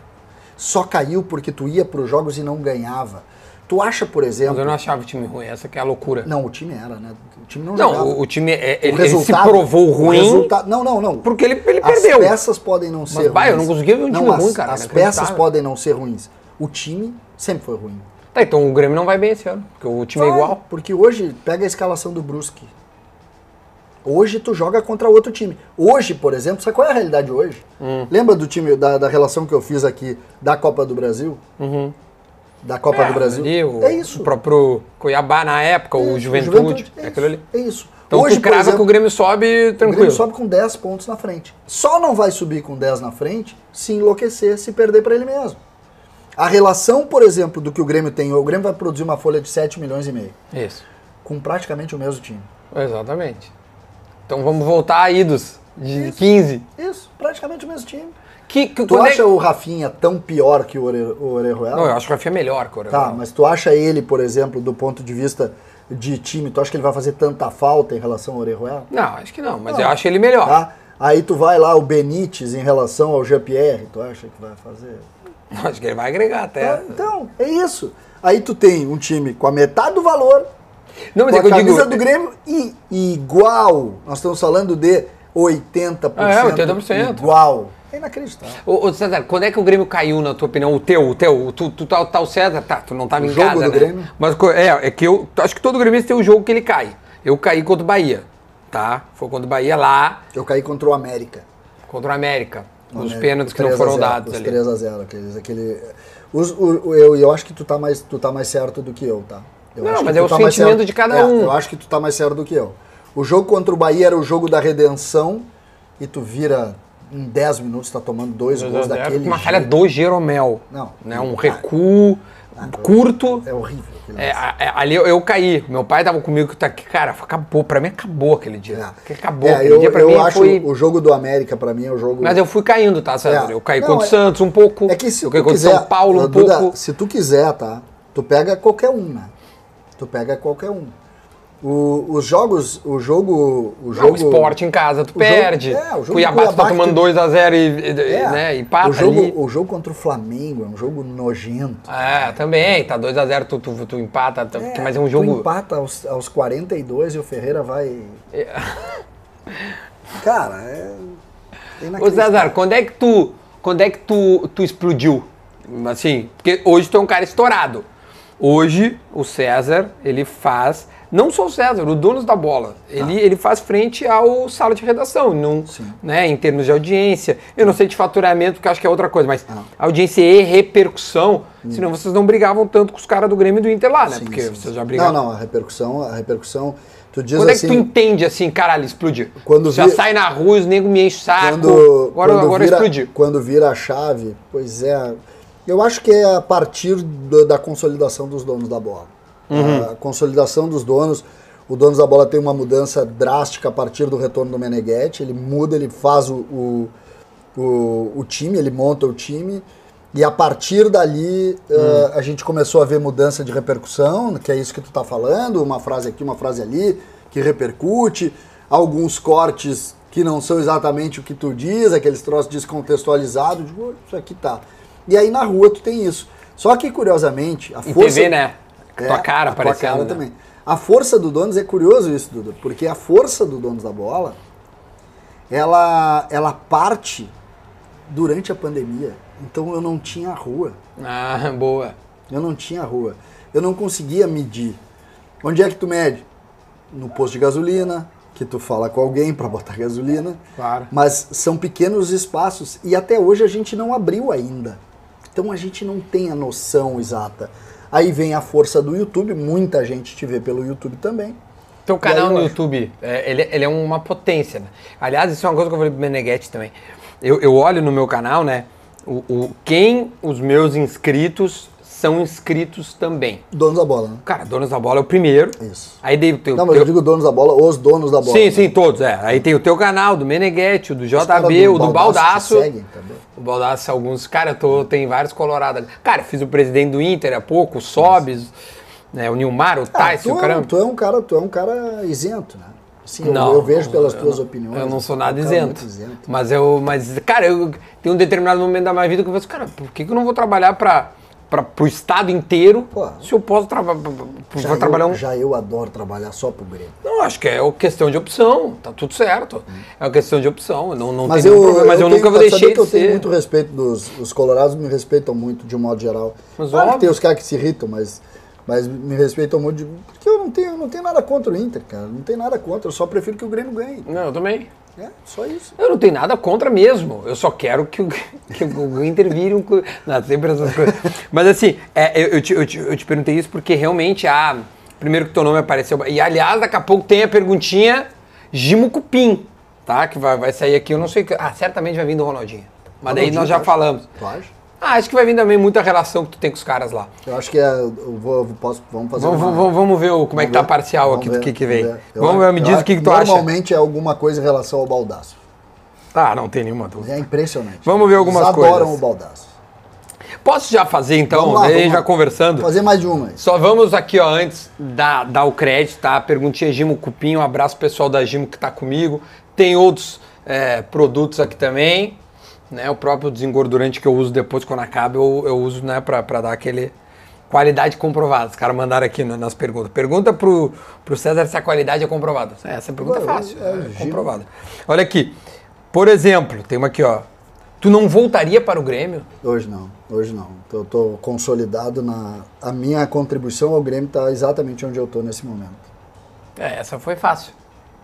Só caiu porque tu ia pros jogos e não ganhava. Tu acha, por Mas exemplo. eu não achava o time ruim, essa que é a loucura. Não, o time era, né? O time não, jogava. Não, o, o time, é, O ele, ele se resultado- provou o ruim Não, não, não. porque ele, ele As perdeu. peças podem não ser eu ruins. não conseguia ver um time as, ruim, cara, As peças podem não ser ruins. O time sempre foi ruim. Tá, então o Grêmio não vai bem esse ano, porque o time é Vai, igual. Porque hoje, pega a escalação do Brusque. Hoje tu joga contra outro time. Hoje, por exemplo, sabe qual é a realidade hoje? Hum. Lembra do time, da, da relação que eu fiz aqui da Copa do Brasil? Da Copa É, do Brasil? ali, o, é isso. O próprio Cuiabá na época, o Isso, Juventude, é é isso, aquilo ali. É isso. Então Hoje, tu crava exemplo, que o Grêmio sobe o tranquilo. Grêmio sobe com 10 pontos na frente. Só não vai subir com 10 na frente se enlouquecer, se perder para ele mesmo. A relação, por exemplo, do que o Grêmio tem, o Grêmio vai produzir uma folha de 7 milhões e meio, Isso, com praticamente o mesmo time. exatamente. Então vamos voltar a idos de 15. Isso, praticamente o mesmo time. Que, que, Tu é- acha o Rafinha tão pior que o Ore- o Orejuela? Não, eu acho que o Rafinha é melhor que o Tá, Orejuela. mas tu acha ele, por exemplo, do ponto de vista de time, tu acha que ele vai fazer tanta falta em relação ao Orejuela? Não, acho que não, mas Não. eu acho ele melhor. Tá? Aí tu vai lá, o Benítez em relação ao Jean-Pierre, tu acha que vai fazer? <laughs> Acho que ele vai agregar até. Tá, Então, é isso. Aí tu tem um time com a metade do valor, Não, mas com é a que eu camisa digo. do Grêmio e igual. Nós estamos falando de 80%. É, 80%. Igual. É inacreditável. Ô, ô, César, quando é que o Grêmio caiu, na tua opinião? O teu, o teu, tu, tu tá, tá o César, tá, tu não tava O em jogo casa, do né? Grêmio? Mas é, é que eu acho que todo gremista tem o jogo que ele cai. Eu caí contra o Bahia, tá? Foi contra o Bahia lá, Eu caí contra o América. contra o América. Os América, pênaltis que não 3 a foram 0, dados os ali. 3x0, aqueles, aquele. Os, o- eu, eu acho que tu tá, mais, tu tá mais certo do que eu, tá? Eu Não, mas é o tá sentimento de cada é, um. Eu acho que tu tá mais certo do que eu. O jogo contra o Bahia era o jogo da redenção e tu vira em 10 minutos, tá tomando dois gols daquele Uma falha do Jeromel. Não. Né? Um recuo curto. É horrível. É, é, ali eu, eu caí. Meu pai tava comigo que tá aqui. Cara, acabou. Pra mim acabou aquele dia. É. Acabou. É, eu, dia pra eu mim acho foi. o jogo do América pra mim é o jogo. Mas eu fui caindo, tá, César? É. Eu caí Não, contra o é- Santos um pouco. É que se eu caí contra quiser, São Paulo um Duda, pouco. se tu quiser, tá? Tu pega qualquer um, né? Tu pega qualquer um. O, os jogos, o jogo, o Não, jogo o esporte em casa, tu o jogo- perde. é, o jogo Cuiabá, tu tá tomando tu- 2x0 e, e, É, né, empata o jogo, ali. o jogo contra o Flamengo é um jogo nojento. É, também, tá 2x0, tu, tu, tu empata, tá- mas é um Tu jogo. empata aos, aos 42 e o Ferreira vai. Cara, é. é Ô. César, quando é que tu. Quando é que tu, tu explodiu? Assim, porque hoje tu é um cara estourado. Hoje o César, ele faz. Não só o César, o Donos da Bola. Ele, ele faz frente ao sala de redação, não, né, em termos de audiência. Eu não sei de faturamento, porque acho que é outra coisa, mas audiência e repercussão, senão vocês não brigavam tanto com os caras do Grêmio e do Inter lá, né? Sim, porque sim, vocês sim. já brigavam. Não, não, a repercussão, a repercussão. Tu diz Quando é assim. que tu entende assim, caralho, explodiu? Quando Já vi- sai na rua, os negros me enchem o saco. quando, agora quando agora vira, explodiu. Quando vira a chave, pois é. Eu acho que é a partir do- da consolidação dos donos da bola. Uhum. A consolidação dos donos. O donos da bola tem uma mudança drástica a partir do retorno do Meneghetti. Ele muda, ele faz o, o, o, o time, ele monta o time. E a partir dali eh, a gente começou a ver mudança de repercussão, que é isso que tu tá falando, uma frase aqui, uma frase ali, que repercute, alguns cortes que não são exatamente o que tu diz, aqueles troços descontextualizados, digo, isso aqui tá. E aí na rua tu tem isso. Só que curiosamente, a Em força TV, né? é, tua cara a tua aparecendo. cara né? também. A força do Donos é curioso isso, Duda, porque a força do Donos da Bola, ela, ela parte durante a pandemia. Então eu não tinha rua. Ah, <laughs> boa. Eu não tinha rua. Eu não conseguia medir. Onde é que tu mede? No posto de gasolina, que tu fala com alguém para botar gasolina. Claro. Mas são pequenos espaços e até hoje a gente não abriu ainda. Então a gente não tem a noção exata. Aí vem a força do YouTube, muita gente te vê pelo YouTube também. Teu canal E aí eu no acho- YouTube, é, ele, ele é uma potência, né? Aliás, isso é uma coisa que eu falei pro Meneghetti também. Eu, eu olho no meu canal, né? O, o- quem os meus inscritos são inscritos também. Donos da bola, né? Cara, Donos da Bola é o primeiro. Isso. Aí dei o teu. Não, mas teu- eu digo donos da bola, os donos da bola. sim, né? sim, todos, é. Aí tem o teu canal, do Meneghetti, o do JB, o do Baldaço. também. O Baldaço, alguns. Cara, eu tô, tem vários colorados ali. Cara, eu fiz o presidente do Inter há pouco, o Sobes, né, o Nilmar, o Ah, Tyson, tu, o é, caramba. tu é um cara, tu é um cara isento, né? Assim, eu- Não, eu, vejo pelas eu tuas não- opiniões. Eu não sou nada tu é um cara isento. isento. Mas eu, mas cara, eu tenho um determinado momento da minha vida que eu penso, cara, por que, que eu não vou trabalhar para para o estado inteiro Pô. se eu posso trabalhar Já, trabalhar eu, um já eu adoro trabalhar só pro Grêmio. não acho que é questão de opção tá tudo certo é uma questão de opção não não Mas tem eu, problema mas eu, tenho- nunca vou deixar que eu de tenho muito respeito dos os colorados me respeitam muito de um modo geral. Mas claro que óbvio. tem os caras que se irritam, mas mas me respeitam muito de, porque eu não tenho eu não tenho nada contra o Inter, cara. Não tenho nada contra, eu só prefiro que o Grêmio ganhe. não eu também É, só isso. eu não tenho nada contra mesmo. Eu só quero que o, <laughs> que o Inter vire um. Não, sempre essas coisas. Mas assim, é, eu, eu te, eu, te, eu te perguntei isso porque realmente a. Primeiro que teu nome apareceu. E aliás, daqui a pouco tem a perguntinha Gimo Cupim, tá? Que vai, vai sair aqui. Eu não sei. que- Ah, certamente vai vir do Ronaldinho. Mas daí Ronaldinho, nós já acha? falamos. Acha? Ah, acho que vai vir também muita relação que tu tem com os caras lá. Eu acho que é, eu vou, eu posso, vamos fazer Vamos, uma- vamos, vamos ver o, como é que tá a Vamos ver? parcial Vamos aqui ver, do que, que vem. ver. Eu Vamos ver, me diz o que, que tu acha. Normalmente é alguma coisa em relação ao Baldaço. Ah, não tem nenhuma dúvida. É impressionante. Vamos ver algumas Eles adoram coisas. o Baldaço. Posso já fazer então? Vamos lá, a vamos lá. vai conversando. Fazer mais de uma. aí. Só vamos aqui, ó, antes dar, dar o crédito, tá? Perguntinha Gimo Cupim, um abraço pessoal da Gimo que tá comigo. Tem outros é, produtos aqui também, né? O próprio desengordurante que eu uso depois, quando acaba, eu, eu uso, né, pra, pra dar aquele... Qualidade comprovada. Os caras mandaram aqui na- nas perguntas. Pergunta pro, pro César se a qualidade é comprovada. É, Essa pergunta é Ué, fácil, é, é, comprovada. Olha aqui. Por exemplo, tem uma aqui, ó. Tu não voltaria para o Grêmio? Hoje não, hoje não. Eu tô consolidado na. A minha contribuição ao Grêmio está exatamente onde eu tô nesse momento. É, essa foi fácil.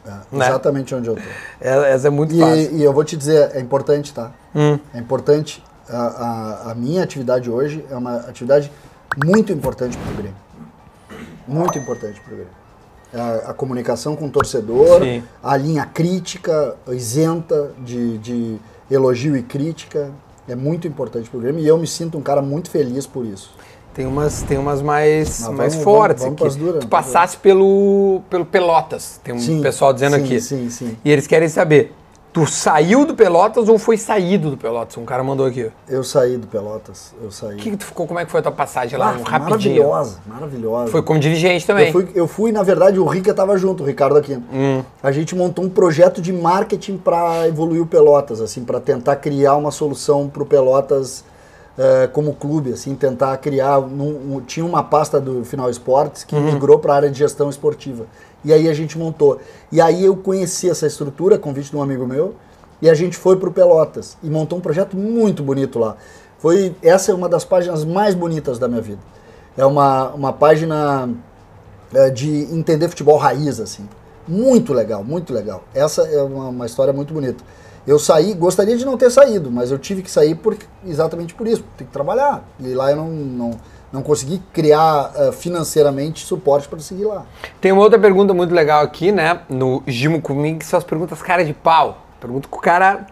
É, Né? Exatamente onde eu tô. É- Essa é muito fácil. E, e eu vou te dizer, é importante, tá? Hum. É importante. A, a, a minha atividade hoje é uma atividade muito importante para o Grêmio. Muito importante pro Grêmio. A, a comunicação com o torcedor, Sim. a linha crítica, isenta de, de elogio e crítica. É muito importante pro Grêmio e eu me sinto um cara muito feliz por isso. Tem umas, tem umas mais, mais vamos- fortes vamos- vamos aqui. duras, tu passasse pelo, pelo Pelotas, tem um Sim, pessoal dizendo sim, aqui. sim, sim. E eles querem saber, tu saiu do Pelotas ou foi saído do Pelotas? Um cara mandou aqui. Eu saí do Pelotas, eu saí. Que, que tu ficou, como é que foi a tua passagem lá? Ah, um rapidinho. maravilhosa, maravilhosa. Foi como dirigente também. Eu fui, eu fui, na verdade, o Rica estava junto, o Ricardo Aquino. Hum. A gente montou um projeto de marketing para evoluir o Pelotas, assim, para tentar criar uma solução para o Pelotas eh, como clube, assim, tentar criar. num- um- tinha uma pasta do Final Esportes que Uhum. migrou para a área de gestão esportiva. E aí a gente montou. E aí eu conheci essa estrutura, convite de um amigo meu, e a gente foi para o Pelotas e montou um projeto muito bonito lá. Foi essa é uma das páginas mais bonitas da minha vida. É uma, uma página é, de entender futebol raiz, assim. Muito legal, muito legal. Essa é uma, uma história muito bonita. Eu saí, gostaria de não ter saído, mas eu tive que sair por, exatamente por isso, tem que trabalhar. E lá eu não, não, não consegui criar eh, financeiramente suporte para seguir lá. Tem uma outra pergunta muito legal aqui, né? No Gimo comigo, que são as perguntas cara de pau. Pergunta que o cara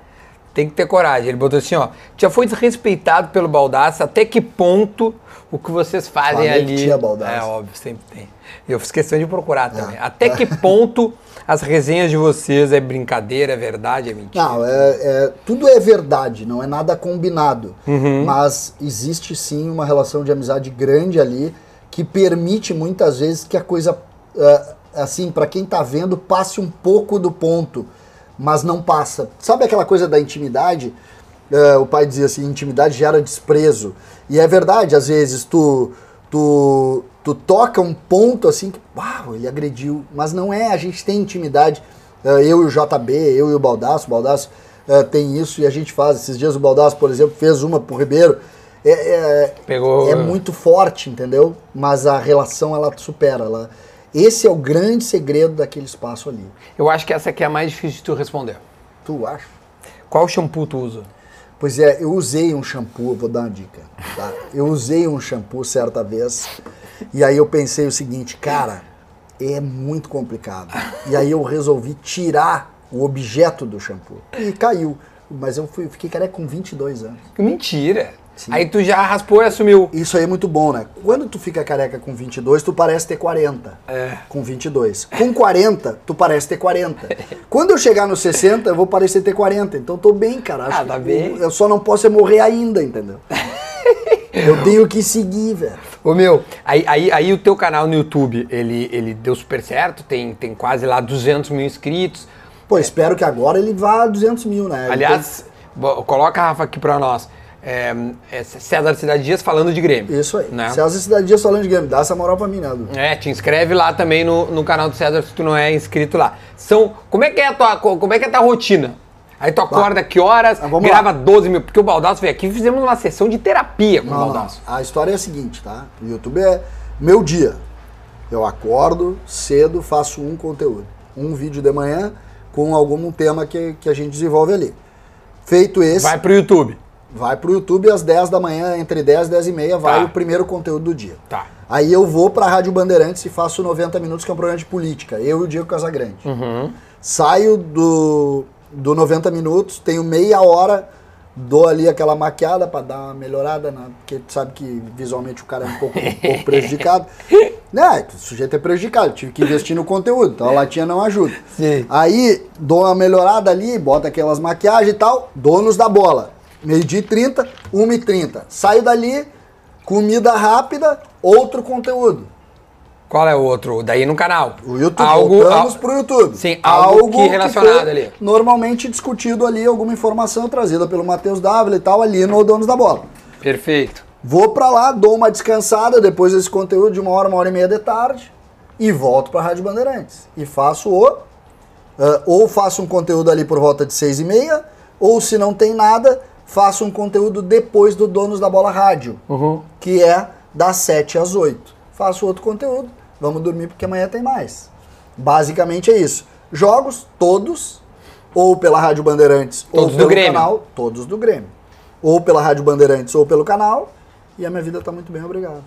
tem que ter coragem. Ele botou assim, ó. Já foi desrespeitado pelo Baldaço? Até que ponto o que vocês fazem Falei que ali... tinha Baldasso. É óbvio, sempre tem. Eu fiz questão de procurar também. Até que <laughs> ponto as resenhas de vocês é brincadeira, é verdade, é mentira? Não, é, é- tudo é verdade, não é nada combinado. Mas existe sim uma relação de amizade grande ali que permite muitas vezes que a coisa, é, assim, para quem tá vendo, passe um pouco do ponto, mas não passa. Sabe aquela coisa da intimidade? É, o pai dizia assim, intimidade gera desprezo. E é verdade, às vezes tu, tu, tu toca um ponto assim que, uau, ele agrediu. Mas não é, a gente tem intimidade. É, eu e o JB, eu e o Baldaço, o Baldaço é, tem isso e a gente faz. Esses dias o Baldaço, por exemplo, fez uma pro Ribeiro. É, é, Pegou- é muito forte, entendeu? Mas a relação ela supera. Ela... Esse é o grande segredo daquele espaço ali. Eu acho que essa aqui é a mais difícil de tu responder. Tu acha? Qual shampoo tu usa? Pois é, eu usei um shampoo, vou dar uma dica. Tá? Eu usei um shampoo certa vez e aí eu pensei o seguinte, cara, é muito complicado. E aí eu resolvi tirar o objeto do shampoo e caiu. Mas eu fui, fiquei careca com 22 anos. Mentira. Sim. Aí tu já raspou e assumiu. Isso aí é muito bom, né? Quando tu fica careca com 22, tu parece ter 40. É. Com 22. Com 40, tu parece ter 40. <laughs> Quando eu chegar nos 60, eu vou parecer ter 40. Então tô bem, cara. Acho Ah, tá bem. Eu, eu só não posso é morrer ainda, entendeu? <laughs> eu tenho que seguir, velho. Ô meu, aí, aí, aí o teu canal no YouTube, ele, ele deu super certo, tem, tem quase lá 200 mil inscritos. Pô, espero que agora ele vá a 200 mil, né? Aliás, bo- coloca a Rafa aqui pra nós. É, é César Cidade Dias falando de Grêmio. Isso aí. Né? César Cidade Dias falando de game, dá essa moral pra mim, né, Edu? É, te inscreve lá também no, no canal do César se tu não é inscrito lá. São, como é que é a tua, co- como é que é a tua rotina? Aí tu acorda que horas, Ah, grava 12 mil, porque o Baldaço veio aqui e fizemos uma sessão de terapia com o Não, não. Baldaço. A história é a seguinte, tá? O YouTube é meu dia. Eu acordo cedo, faço um conteúdo. Um vídeo de manhã com algum tema que, que a gente desenvolve ali. Feito esse, vai, pro YouTube. Vai pro YouTube às 10 da manhã, entre 10 e 10 e meia, vai Tá. o primeiro conteúdo do dia. Tá. Aí eu vou pra Rádio Bandeirantes e faço 90 minutos, que é um programa de política. Eu e o Diego Casagrande. Uhum. Saio do, do 90 minutos, tenho meia hora, dou ali aquela maquiada pra dar uma melhorada, na, porque tu sabe que visualmente o cara é um pouco, um pouco <laughs> prejudicado. Né, o sujeito é prejudicado, tive que investir no conteúdo, então a latinha não ajuda. Sim. Aí dou uma melhorada ali, bota aquelas maquiagens e tal, donos da bola. Meio-dia e 30, 1 e 30. Saio dali, comida rápida, outro conteúdo. Qual é o outro? Daí no canal. O YouTube, Algo, voltamos al- pro YouTube. Sim, algo que relacionado foi ali. Normalmente discutido ali, alguma informação trazida pelo Matheus Dávila e tal, ali no Donos da Bola. Perfeito. Vou pra lá, dou uma descansada depois desse conteúdo de uma hora, uma hora e meia de tarde e volto pra Rádio Bandeirantes. E faço o... ah, ou faço um conteúdo ali por volta de seis e meia, ou se não tem nada, faço um conteúdo depois do Donos da Bola Rádio, Uhum. que é das 7 às 8. Faço outro conteúdo, vamos dormir porque amanhã tem mais. Basicamente é isso. Jogos, todos, ou pela Rádio Bandeirantes, Todos ou do pelo Grêmio. canal, todos do Grêmio. Ou pela Rádio Bandeirantes, ou pelo canal, e a minha vida tá muito bem, obrigado.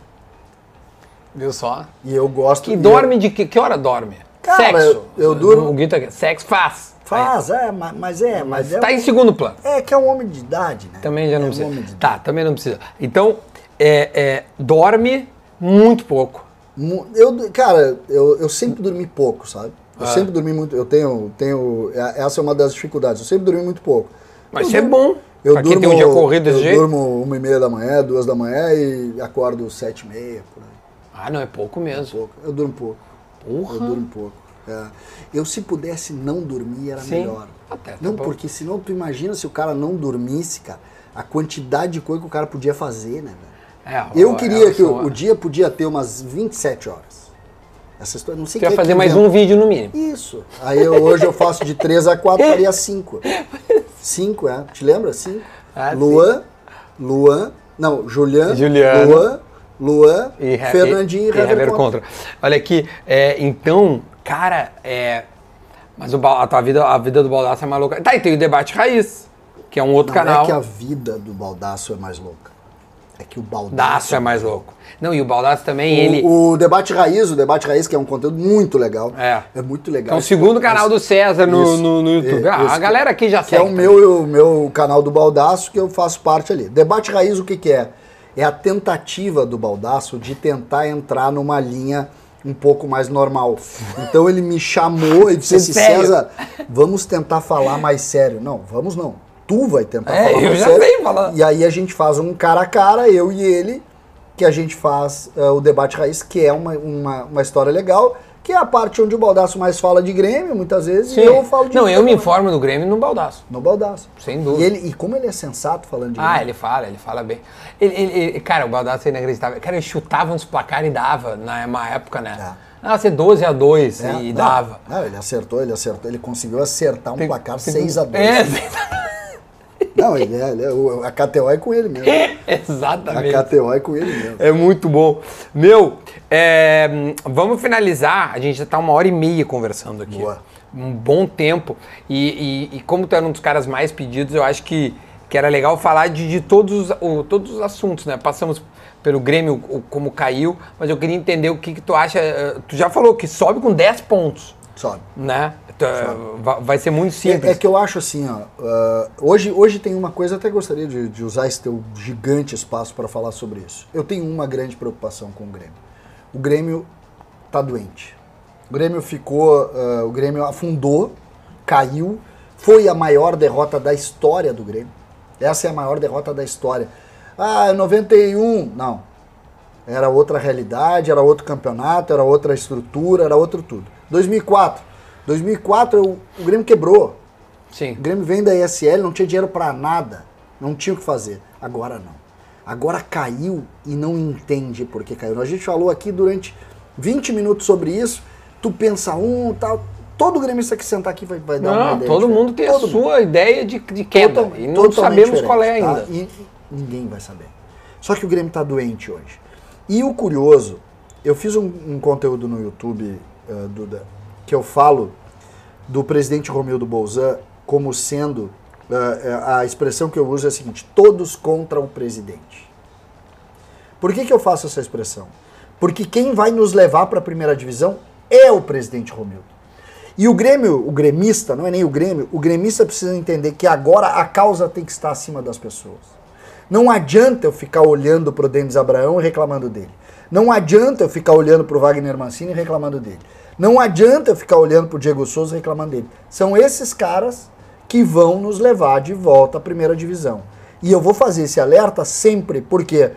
Viu só? E eu gosto. Que e dorme de que, que hora dorme? Cara, Sexo. eu durmo- O aqui, Sexo faz. Eu, faz, é, ma- mas é, mas é. Tá um- em segundo plano. É que é um homem de idade, né? Também já não é precisa. Um homem de Tá, também não precisa. Então, é, é, dorme muito pouco. Eu, cara, eu, eu sempre dormi pouco, sabe? Eu Ah. sempre dormi muito. Eu tenho, tenho. é- Essa é uma das dificuldades. Eu sempre dormi muito pouco. Mas Eu isso é bom. Eu pra quem durmo, tem um dia corrido desse eu jeito. durmo uma e meia da manhã, duas da manhã e acordo sete e meia. Ah, não, é pouco mesmo. Pouco. Eu durmo pouco. Porra. Eu durmo pouco. É. Eu, se pudesse não dormir, era Sim. melhor. Até, tá não, bom. porque senão tu imagina se o cara não dormisse, cara, a quantidade de coisa que o cara podia fazer, né? É, Eu queria é, que o, o dia podia ter umas 27 horas. Essa história, não sei ia quem é que fazer mais um vídeo no mínimo. Isso. Aí eu- hoje eu faço de 3 a 4, <laughs> faria 5. 5, é. Te lembra? 5. Ah, Luan, Luan, não, Julian, Juliano. Luan, Luan, E, Fernandinho e, e Hever contra. Olha aqui, é, então, cara, é. Mas o, a tua vida, a vida do Baldaço é mais louca. Tá, e tem o debate raiz, que é um outro Não canal. é que a vida do Baldaço é mais louca. É que o Baldaço... Daço é mais louco. Não, e o Baldaço também, ele. O, o Debate Raiz, o Debate Raiz, que é um conteúdo muito legal. É. É muito legal. É o segundo canal do César no, Isso. no, no YouTube. É, Ah, esse a galera aqui já que é segue. o meu, o meu canal do Baldaço, que eu faço parte ali. Debate Raiz, o que, que é? É a tentativa do Baldaço de tentar entrar numa linha um pouco mais normal. Então ele me chamou e disse <laughs> assim? César, vamos tentar falar mais sério. Não, vamos não. Tu vai tentar É, falar eu mais já sério. sei falar. E aí a gente faz um cara a cara, eu e ele, que a gente faz eh, o Debate Raiz, que é uma, uma, uma história legal, que é a parte onde o Baldaço mais fala de Grêmio, muitas vezes, Sim. e eu falo de Não, eu me informo no Grêmio no Baldaço. No Baldaço. Sem dúvida. E, ele, e como ele é sensato falando de Ah, Grêmio. ele fala, ele fala bem. Ele, ele- ele- cara, o Baldaço é inacreditável. Cara, ele chutava uns placar e dava na uma época, né? Ah, ser 12 a 2 É, e não, dava. Não, ele acertou, ele acertou. Ele conseguiu acertar um Tem- placar tem- 6 a 2 É, Não, ele é, ele é- a KTO é com ele mesmo. <laughs> A exatamente. KTO é com ele mesmo. É muito bom. Meu, é, vamos finalizar. A gente já tá uma hora e meia conversando aqui. Boa. Um bom tempo. E, e- e como tu era um dos caras mais pedidos, eu acho que, que era legal falar de, de todos, os, o- todos os assuntos, né? Passamos pelo Grêmio, o- como caiu, mas eu queria entender o que, que tu acha. eh, Tu já falou que sobe com 10 pontos, Sobe. né? Tu, eh, va- Vai ser muito simples. É, é que eu acho assim, ó. ah, hoje, hoje tem uma coisa, até gostaria de, de usar esse teu gigante espaço para falar sobre isso. Eu tenho uma grande preocupação com o Grêmio. O Grêmio tá doente. O Grêmio ficou. ah, o Grêmio afundou, caiu. Foi a maior derrota da história do Grêmio. Essa é a maior derrota da história. Ah, 91. Não. Era outra realidade, era outro campeonato, era outra estrutura, era outro tudo. 2004. 2004 o, o Grêmio quebrou. Sim. O Grêmio vem da ESL, não tinha dinheiro pra nada. Não tinha o que fazer. Agora não. Agora caiu e não entende por que caiu. A gente falou aqui durante 20 minutos sobre isso. Tu pensa um, tal. Todo gremista que sentar aqui vai, vai dar uma Não, ideia. todo diferente. mundo tem a Todo mundo. sua ideia de, de queda. Total- e não sabemos qual é tá? ainda. E ninguém vai saber. Só que o Grêmio tá doente hoje. E o curioso, eu fiz um, um conteúdo no YouTube, eh, Duda, que eu falo do presidente Romildo Bolzan como sendo. eh, a expressão que eu uso é a seguinte: todos contra o presidente. Por que, que eu faço essa expressão? Porque quem vai nos levar para a primeira divisão é o presidente Romildo. E o Grêmio, o gremista, não é nem o Grêmio, o gremista precisa entender que agora a causa tem que estar acima das pessoas. Não adianta eu ficar olhando para o Denis Abraão e reclamando dele. Não adianta eu ficar olhando para o Wagner Mancini reclamando dele. Não adianta eu ficar olhando para o Diego Souza reclamando dele. São esses caras que vão nos levar de volta à primeira divisão. E eu vou fazer esse alerta sempre, por quê?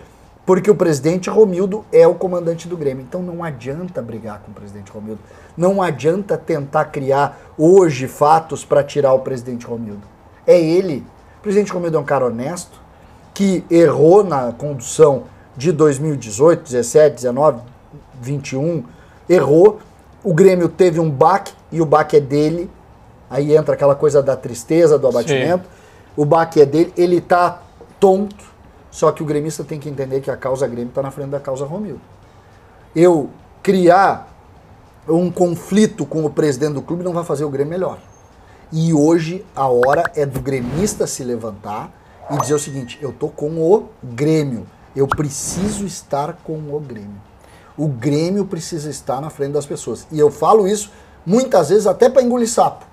Porque o presidente Romildo é o comandante do Grêmio. Então não adianta brigar com o presidente Romildo. Não adianta tentar criar hoje fatos para tirar o presidente Romildo. É ele. O presidente Romildo é um cara honesto, que errou na condução de 2018, 17, 19, 21, errou. O Grêmio teve um baque e o baque é dele. Aí entra aquela coisa da tristeza, do abatimento. O baque é dele, ele tá tonto. Só que o gremista tem que entender que a causa Grêmio está na frente da causa Romildo. Eu criar um conflito com o presidente do clube não vai fazer o Grêmio melhor. E hoje a hora é do gremista se levantar e dizer o seguinte: eu tô com o Grêmio. Eu preciso estar com o Grêmio. O Grêmio precisa estar na frente das pessoas. E eu falo isso muitas vezes até para engolir sapo.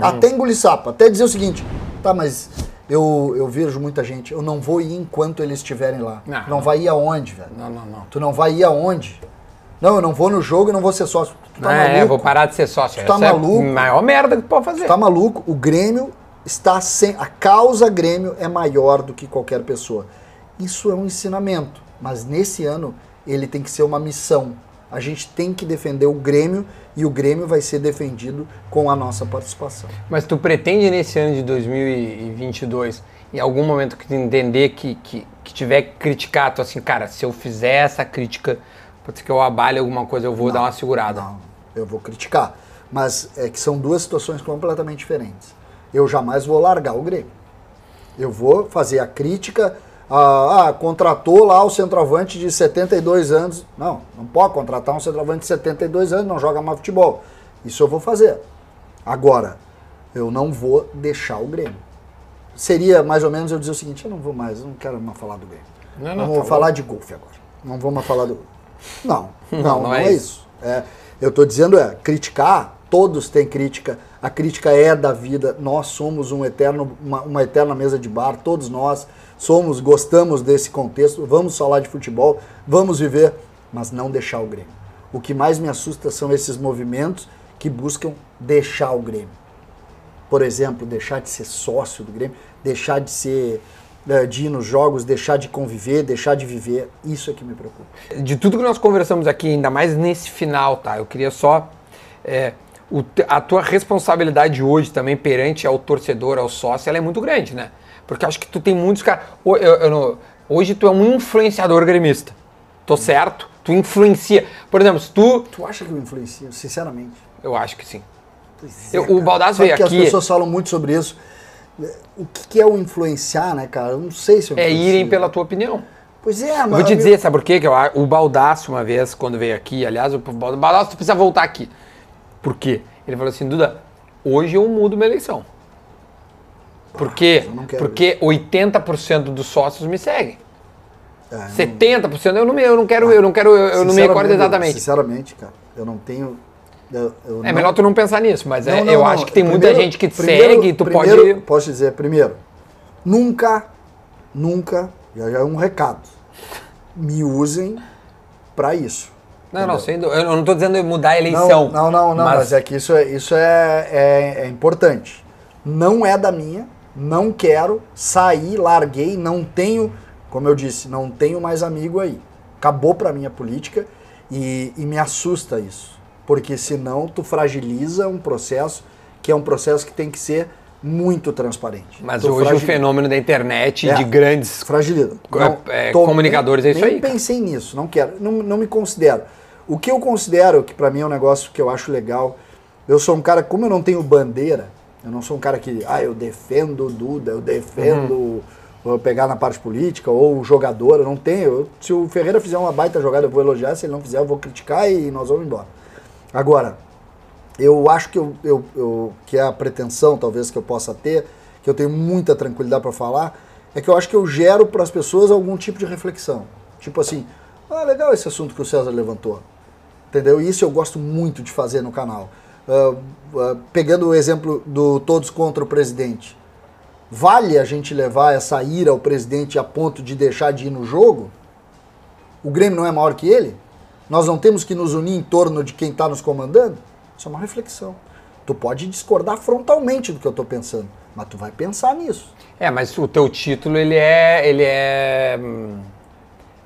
Até engolir sapo. Até dizer o seguinte, tá, mas eu, eu vejo muita gente, eu não vou ir enquanto eles estiverem lá. Não, não, não. vai ir aonde, velho? Não, não, não. Tu não vai ir aonde? Não, eu não vou no jogo e não vou ser sócio. Tu tá é, maluco? vou parar de ser sócio. Tu tá Essa é a maluco? maior merda que pode fazer. Tu tá maluco? O Grêmio está sem. A causa Grêmio é maior do que qualquer pessoa. Isso é um ensinamento. Mas nesse ano ele tem que ser uma missão. A gente tem que defender o Grêmio e o Grêmio vai ser defendido com a nossa participação. Mas tu pretende nesse ano de 2022, em algum momento que entender que, que, que tiver que criticar, tu assim, cara, se eu fizer essa crítica, pode ser que eu abale alguma coisa, eu vou dar uma segurada. Não, eu vou criticar. Mas é que são duas situações completamente diferentes. Eu jamais vou largar o Grêmio. Eu vou fazer a crítica. Ah, ah, contratou lá o centroavante de 72 anos. Não, não pode contratar um centroavante de 72 anos, não joga mais futebol. Isso eu vou fazer. Agora, eu não vou deixar o Grêmio. Seria mais ou menos eu dizer o seguinte: eu não vou mais, eu não quero mais falar do Grêmio. Não, não, Vamos tá falar de golfe agora. Não vamos mais falar do. <laughs> Não, não, não, é é isso. É, eu estou dizendo é, criticar, todos têm crítica, a crítica é da vida, nós somos um eterno, uma, uma eterna mesa de bar, todos nós somos, gostamos desse contexto, vamos falar de futebol, vamos viver, mas não deixar o Grêmio. O que mais me assusta são esses movimentos que buscam deixar o Grêmio. Por exemplo, deixar de ser sócio do Grêmio, deixar de ser eh, de ir nos jogos, deixar de conviver, deixar de viver, isso é que me preocupa. De tudo que nós conversamos aqui, ainda mais nesse final, tá? Eu queria só. é, o a tua responsabilidade hoje também perante ao torcedor, ao sócio, ela é muito grande, né? Porque eu acho que tu tem muitos caras. Hoje tu é um influenciador gremista. Tô certo? Tu influencia. Por exemplo, se tu. Tu acha que eu influencio, sinceramente? Eu acho que sim. Pois Eu- o. Baldassi veio aqui- as pessoas falam muito sobre isso. O que é o influenciar, né, cara? Eu não sei se eu É irem pela tua opinião. Pois é, mas... Vou te dizer, sabe por quê? Que eu, o Baldaço, uma vez, quando veio aqui, aliás, o Baldaço, tu precisa voltar aqui. Por quê? Ele falou assim, Duda, hoje eu mudo minha eleição. Por quê? não Porque 80% dos sócios me seguem. É, não- 70% eu não, eu não quero, eu não quero, eu, eu não me recordo exatamente. Sinceramente, cara, eu não tenho... eu- eu É não- melhor tu não pensar nisso, mas é- Não, não, eu não. acho que tem muita Primeiro- gente que te primeiro- segue, tu primeiro, pode... Posso dizer, primeiro, nunca, nunca, já já é um recado, me usem pra isso. Não, não, sem dúvida. eu não tô dizendo mudar a eleição. Não, não, não, não, mas, é que isso, é, isso é, é, é importante. Não é da minha, não quero, saí, larguei, não tenho, como eu disse, não tenho mais amigo aí. Acabou pra mim a política e, e me assusta isso. Porque senão tu fragiliza um processo que é um processo que tem que ser muito transparente. Mas Tu hoje o fragiliza- fenômeno da internet É. de grandes Fragiliza. É, é, comunicadores, é isso nem aí, cara. pensei nisso, não quero, não, não me considero. O que eu considero, que pra mim é um negócio que eu acho legal, eu sou um cara, como eu não tenho bandeira, eu não sou um cara que, ah, eu defendo Duda, eu defendo Uhum. pegar na parte política, ou o jogador, eu não tenho. Eu- se o Ferreira fizer uma baita jogada, eu vou elogiar, se ele não fizer, eu vou criticar e nós vamos embora. Agora, eu acho que, eu, eu, eu- que a pretensão, talvez, que eu possa ter, que eu tenho muita tranquilidade para falar, é que eu acho que eu gero para as pessoas algum tipo de reflexão. Tipo assim, ah, legal esse assunto que o César levantou. Entendeu? E Isso eu gosto muito de fazer no canal. Ah, ah, pegando o exemplo do Todos contra o Presidente. Vale a gente levar essa ira ao presidente a ponto de deixar de ir no jogo? O Grêmio não é maior que ele? Nós não temos que nos unir em torno de quem está nos comandando? Isso é uma reflexão. Tu pode discordar frontalmente do que eu estou pensando, mas tu vai pensar nisso. É, mas o teu título, ele é. Ele é.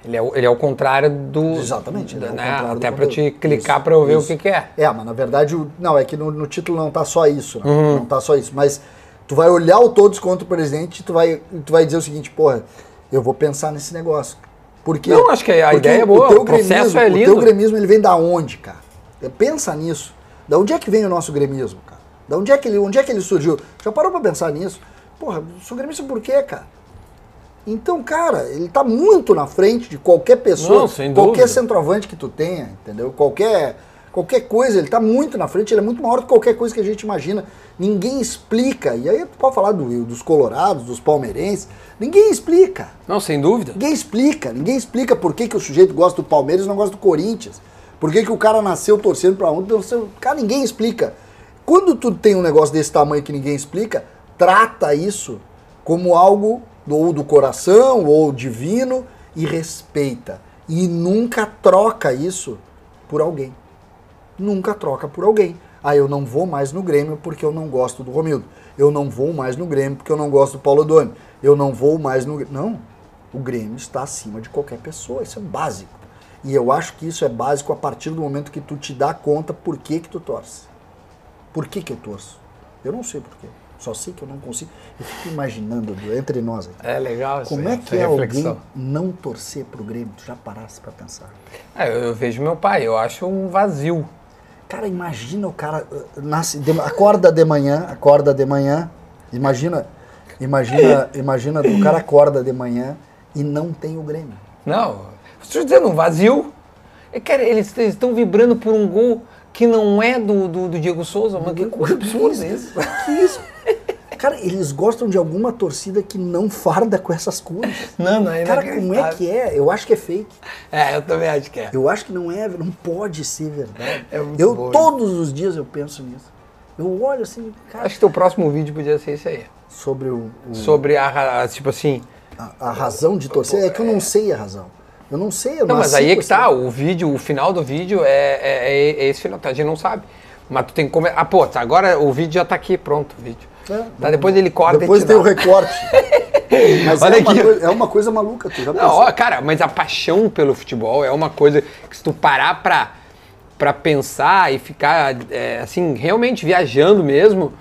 Ele é, o- ele é o contrário do. Exatamente, é o né? do Até pra te clicar pra eu ver o isso. que, que é. É, mas na verdade, o- não, é que no, no título não tá só isso, né? Uhum. Não tá só isso. Mas tu vai olhar o todos contra o presidente e tu vai, tu vai dizer o seguinte, porra, eu vou pensar nesse negócio. Porque, Não, acho que a ideia é boa, teu o processo gremismo- é O lindo. teu gremismo, ele vem da onde, cara? Pensa nisso. Da onde é que vem o nosso gremismo, cara? Da onde é que ele, onde é que ele surgiu? Já parou pra pensar nisso? Porra, sou gremista por quê, cara? Então, cara, ele tá muito na frente de qualquer pessoa, Não, sem qualquer centroavante que tu tenha, entendeu? Qualquer Qualquer coisa, ele está muito na frente, ele é muito maior do que qualquer coisa que a gente imagina. Ninguém explica. E aí tu pode falar do, dos colorados, dos palmeirenses. Ninguém explica. Não, sem dúvida. Ninguém explica. Ninguém explica por que, que o sujeito gosta do Palmeiras e não gosta do Corinthians. Por que, que o cara nasceu torcendo para um. Cara, ninguém explica. Quando tu tem um negócio desse tamanho que ninguém explica, trata isso como algo ou do coração ou divino e respeita. E nunca troca isso por alguém. Nunca troca por alguém. Ah, eu não vou mais no Grêmio porque eu não gosto do Romildo. Eu não vou mais no Grêmio porque eu não gosto do Paulo Doni. Eu não vou mais no Não. O Grêmio está acima de qualquer pessoa. Isso é básico. E eu acho que isso é básico a partir do momento que tu te dá conta por que que tu torce. Por que que eu torço? Eu não sei por quê. Só sei que eu não consigo. Eu fico imaginando, entre nós. É legal Como é que é reflexão. alguém não torcer pro Grêmio? Tu já parasse para pensar? É, eu, eu vejo meu pai, eu acho um vazio Cara, imagina o cara uh, nasce, de, acorda de manhã, acorda de manhã. Imagina, imagina, imagina o cara acorda de manhã e não tem o Grêmio. Não, estou dizendo um vazio. Cara, eles estão vibrando por um gol que não é do, do, do Diego Souza, mas que coisa absurda <laughs> isso. Que isso? Cara, eles gostam de alguma torcida que não farda com essas cores. Não, não é Cara, como é que é? Eu acho que é fake. É, eu também acho que é. Eu acho que não é, não pode ser verdade. É muito eu bom, todos os dias eu penso nisso. Eu olho assim, cara. Acho que o próximo vídeo podia ser esse aí. Sobre o. o... Sobre a, a, tipo assim. A, a, razão de torcer é que eu não sei a razão. Eu não sei, eu não Não, mas aí é que tá, o vídeo, o final do vídeo é, é, é, esse final, tá? a gente não sabe. Mas tu tem que comer. Ah, pô, tá, agora o vídeo já tá aqui, pronto, o vídeo. É, tá, depois ele corta Depois tem o recorte. <laughs> mas Olha é, uma coisa, é uma coisa maluca, tu já Não, ó, cara, mas a paixão pelo futebol é uma coisa que se tu parar pra, pra pensar e ficar, é, assim, realmente viajando mesmo,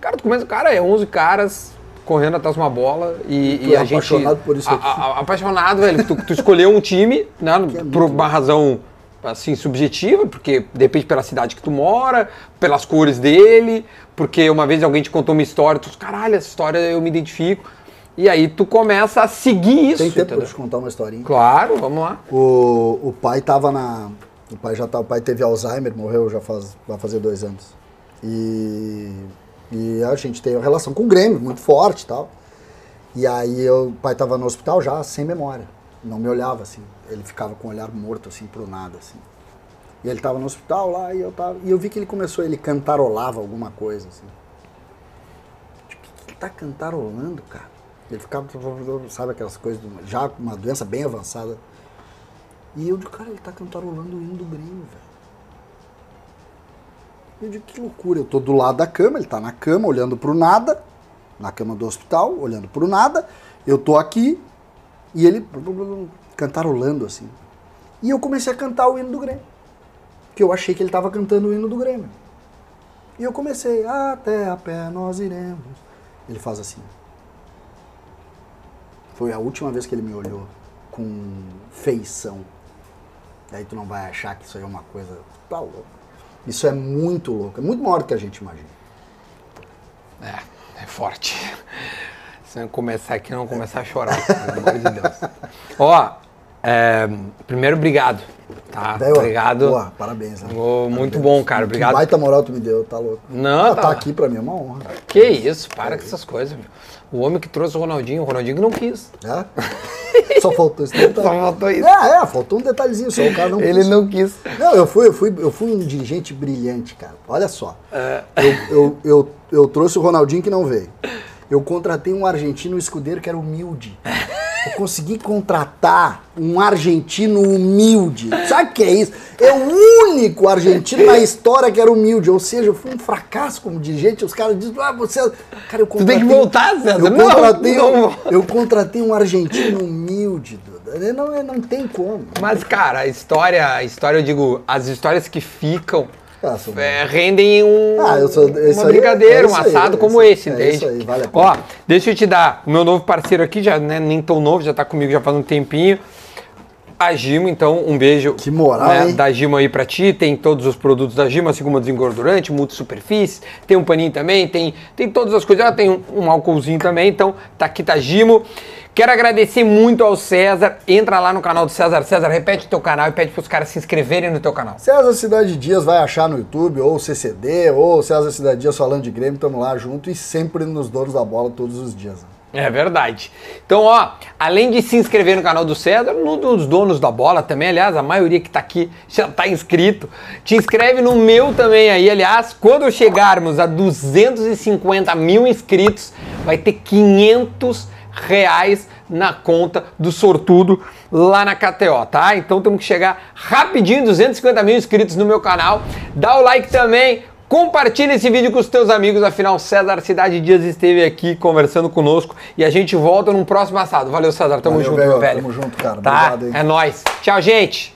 cara, tu começa, cara, é 11 caras correndo atrás de uma bola e, e é a gente... apaixonado por isso aqui. A, a, apaixonado, velho, tu, tu escolheu um time, né, <laughs> é por uma razão assim, subjetiva, porque depende pela cidade que tu mora, pelas cores dele, porque uma vez alguém te contou uma história, tu, caralho, essa história eu me identifico. E aí tu começa a seguir isso. Tem tempo entendeu? pra te contar uma historinha? Claro, vamos lá. O, o pai tava na. O pai já tá, o pai teve Alzheimer, morreu já faz, vai fazer dois anos. E, e a gente tem uma relação com o Grêmio, muito forte e tal. E aí o pai tava no hospital já, sem memória. Não me olhava assim. Ele ficava com o olhar morto, assim, pro nada, assim. E ele tava no hospital lá e eu tava. E eu vi que ele começou, ele cantarolava alguma coisa, assim. Tipo, o que, que tá cantarolando, cara? Ele ficava, sabe aquelas coisas, já com uma doença bem avançada. E eu digo, cara, ele tá cantarolando o hino do Grêmio, velho. Eu digo, que loucura. Eu tô do lado da cama, ele tá na cama, olhando pro nada, na cama do hospital, olhando pro nada. Eu tô aqui e ele cantarolando assim. E eu comecei a cantar o hino do Grêmio. Que eu achei que ele estava cantando o hino do Grêmio. E eu comecei, até a pé nós iremos. Ele faz assim. Foi a última vez que ele me olhou com feição. Daí tu não vai achar que isso aí é uma coisa. Tá louco. Isso é muito louco. É muito maior do que a gente imagina. É, é forte. <laughs> Se eu começar aqui, não começar a chorar, pelo amor de Deus. <laughs> Ó, é, primeiro, obrigado. Tá? Daí, obrigado. Boa, parabéns. Né? Oh, muito bom, cara. Obrigado. Que baita moral tu me deu, tá louco. Não, ah, tá... tá aqui pra mim é uma honra. Que isso, para é com essas coisas, meu. O homem que trouxe o Ronaldinho, o Ronaldinho não quis. É? Só faltou esse detalhe. <laughs> Só faltou isso. É, é, faltou um detalhezinho só, o cara não Ele quis. não quis. Não, eu fui, eu, fui, eu fui um dirigente brilhante, cara. Olha só. É. Eu, eu, eu, eu trouxe o Ronaldinho que não veio. Eu contratei um argentino escudeiro que era humilde. <laughs> Eu consegui contratar um argentino humilde. Sabe o que é isso? É o único argentino na história que era humilde. Ou seja, eu fui um fracasso como dirigente. Os caras dizem, ah, você. Cara, eu contratei. Tu tem que voltar, César. Eu contratei, não, não. Eu contratei um argentino humilde, Duda. Não, não tem como. Mas, cara, a história, a história, eu digo, as histórias que ficam é, rendem um, ah, sou, uma brincadeira, é um assado aí, como esse, entende? Aí, vale Ó, deixa eu te dar o meu novo parceiro aqui, já né, nem tão novo, já tá comigo já faz um tempinho. A Gimo, então, um beijo que moral, né, da Gimo aí pra ti. Tem todos os produtos da Gimo, assim como desengordurante, multi-superfície, tem um paninho também, tem, tem todas as coisas. Ela tem um, um álcoolzinho também, então tá aqui tá Gimo. Quero agradecer muito ao César. Entra lá no canal do César. César, repete o teu canal e pede para os caras se inscreverem no teu canal. César Cidade Dias vai achar no YouTube, ou CCD, ou César Cidade Dias falando de Grêmio, estamos lá junto e sempre nos donos da bola todos os dias. É verdade. Então, ó, além de se inscrever no canal do César, no dos donos da bola também, aliás, a maioria que tá aqui já tá inscrito. Te inscreve no meu também aí, aliás, quando chegarmos a 250 mil inscritos, vai ter 500 reais na conta do sortudo lá na KTO, tá? Então temos que chegar rapidinho, 250 mil inscritos no meu canal. Dá o like também, Compartilhe esse vídeo com os teus amigos, afinal César Cidade Dias esteve aqui conversando conosco e a gente volta num próximo assado. Valeu, César. Tamo Valeu, junto, velho. meu velho. Tamo junto, cara. Tá? Obrigado, hein? É nóis. Tchau, gente.